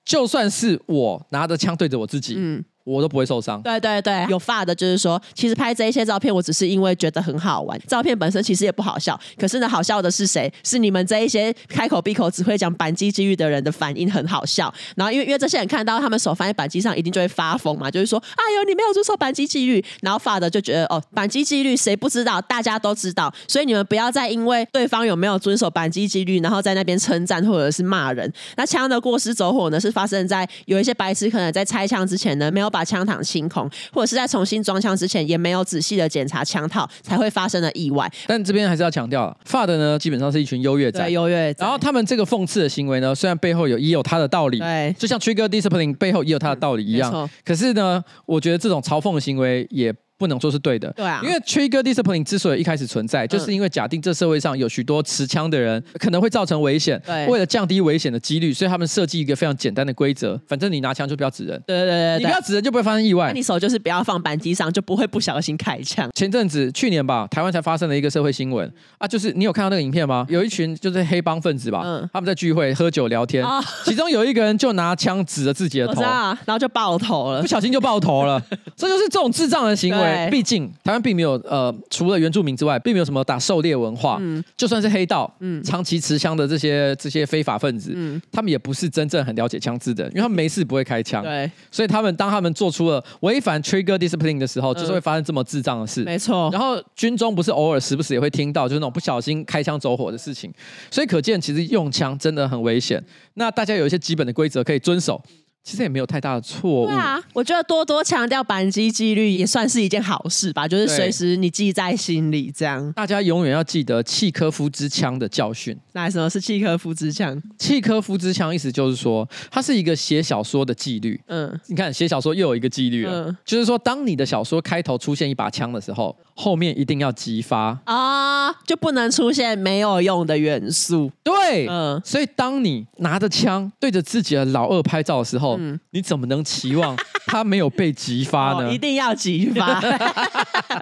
就算是我拿着枪对着我自己，嗯。我都不会受伤。对对对，有发的就是说，其实拍这一些照片，我只是因为觉得很好玩。照片本身其实也不好笑，可是呢，好笑的是谁？是你们这一些开口闭口只会讲扳机几率的人的反应很好笑。然后因为因为这些人看到他们手放在扳机上，一定就会发疯嘛，就是说，哎呦，你没有遵守扳机纪律。然后发的就觉得，哦，扳机纪律谁不知道？大家都知道。所以你们不要再因为对方有没有遵守扳机纪律，然后在那边称赞或者是骂人。那枪的过失走火呢，是发生在有一些白痴可能在拆枪之前呢，没有把枪膛清空。或者是在重新装枪之前，也没有仔细的检查枪套，才会发生的意外。但这边还是要强调，FUD 呢，基本上是一群优越仔，优越。然后他们这个讽刺的行为呢，虽然背后有也有他的道理，对，就像 Trigger Discipline 背后也有他的道理一样。嗯、可是呢，我觉得这种嘲讽的行为也。不能说是对的，对啊，因为 trigger discipline 之所以一开始存在，就是因为假定这社会上有许多持枪的人可能会造成危险，对，为了降低危险的几率，所以他们设计一个非常简单的规则，反正你拿枪就不要指人，对对对，你不要指人就不会发生意外，那你手就是不要放扳机上，就不会不小心开枪。前阵子去年吧，台湾才发生了一个社会新闻。啊，就是你有看到那个影片吗？有一群就是黑帮分子吧，嗯，他们在聚会喝酒聊天，其中有一个人就拿枪指着自己的头，然后就爆头了，不小心就爆头了，这就是这种智障的行为，毕竟。台湾并没有呃，除了原住民之外，并没有什么打狩猎文化。嗯，就算是黑道，嗯，长期持枪的这些这些非法分子，嗯，他们也不是真正很了解枪支的，因为他们没事不会开枪。对，所以他们当他们做出了违反 trigger discipline 的时候，就是会发生这么智障的事。没错。然后军中不是偶尔时不时也会听到，就是那种不小心开枪走火的事情。所以可见，其实用枪真的很危险。那大家有一些基本的规则可以遵守。其实也没有太大的错误。对啊，我觉得多多强调扳机纪律也算是一件好事吧，就是随时你记在心里，这样大家永远要记得契科夫之枪的教训。那什么是契科夫之枪？契科夫之枪意思就是说，它是一个写小说的纪律。嗯，你看写小说又有一个纪律了，嗯、就是说，当你的小说开头出现一把枪的时候，后面一定要激发啊，就不能出现没有用的元素。对，嗯，所以当你拿着枪对着自己的老二拍照的时候，嗯，你怎么能期望 他没有被激发呢？哦、一定要激发，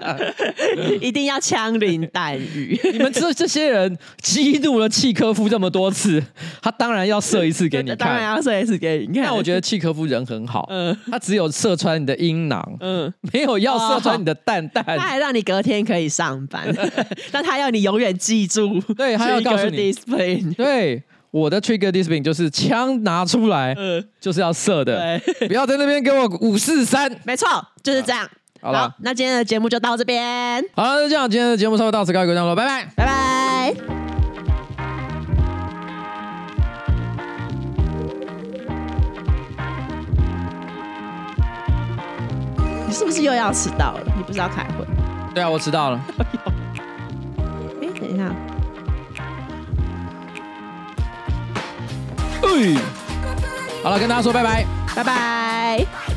一定要枪林弹雨。你们这这些人激怒了契科夫这么多次，他当然要射一次给你 看，当然要射一次给你看。那我觉得契科夫人很好，嗯，他只有射穿你的阴囊，嗯，没有要射穿你的蛋蛋，他还让你隔天可以上班，但他要你永远记住，对，他要告诉你，对。我的 trigger discipline 就是枪拿出来，嗯，就是要射的，对，不要在那边给我五四三，没错，就是这样。好了，那今天的节目就到这边。好了，就这样，今天的节目差不多到此告一个段落，拜拜，拜拜。你是不是又要迟到了？你不是要开会？对啊，我迟到了。哎，等一下。好了，跟大家说拜拜，拜拜。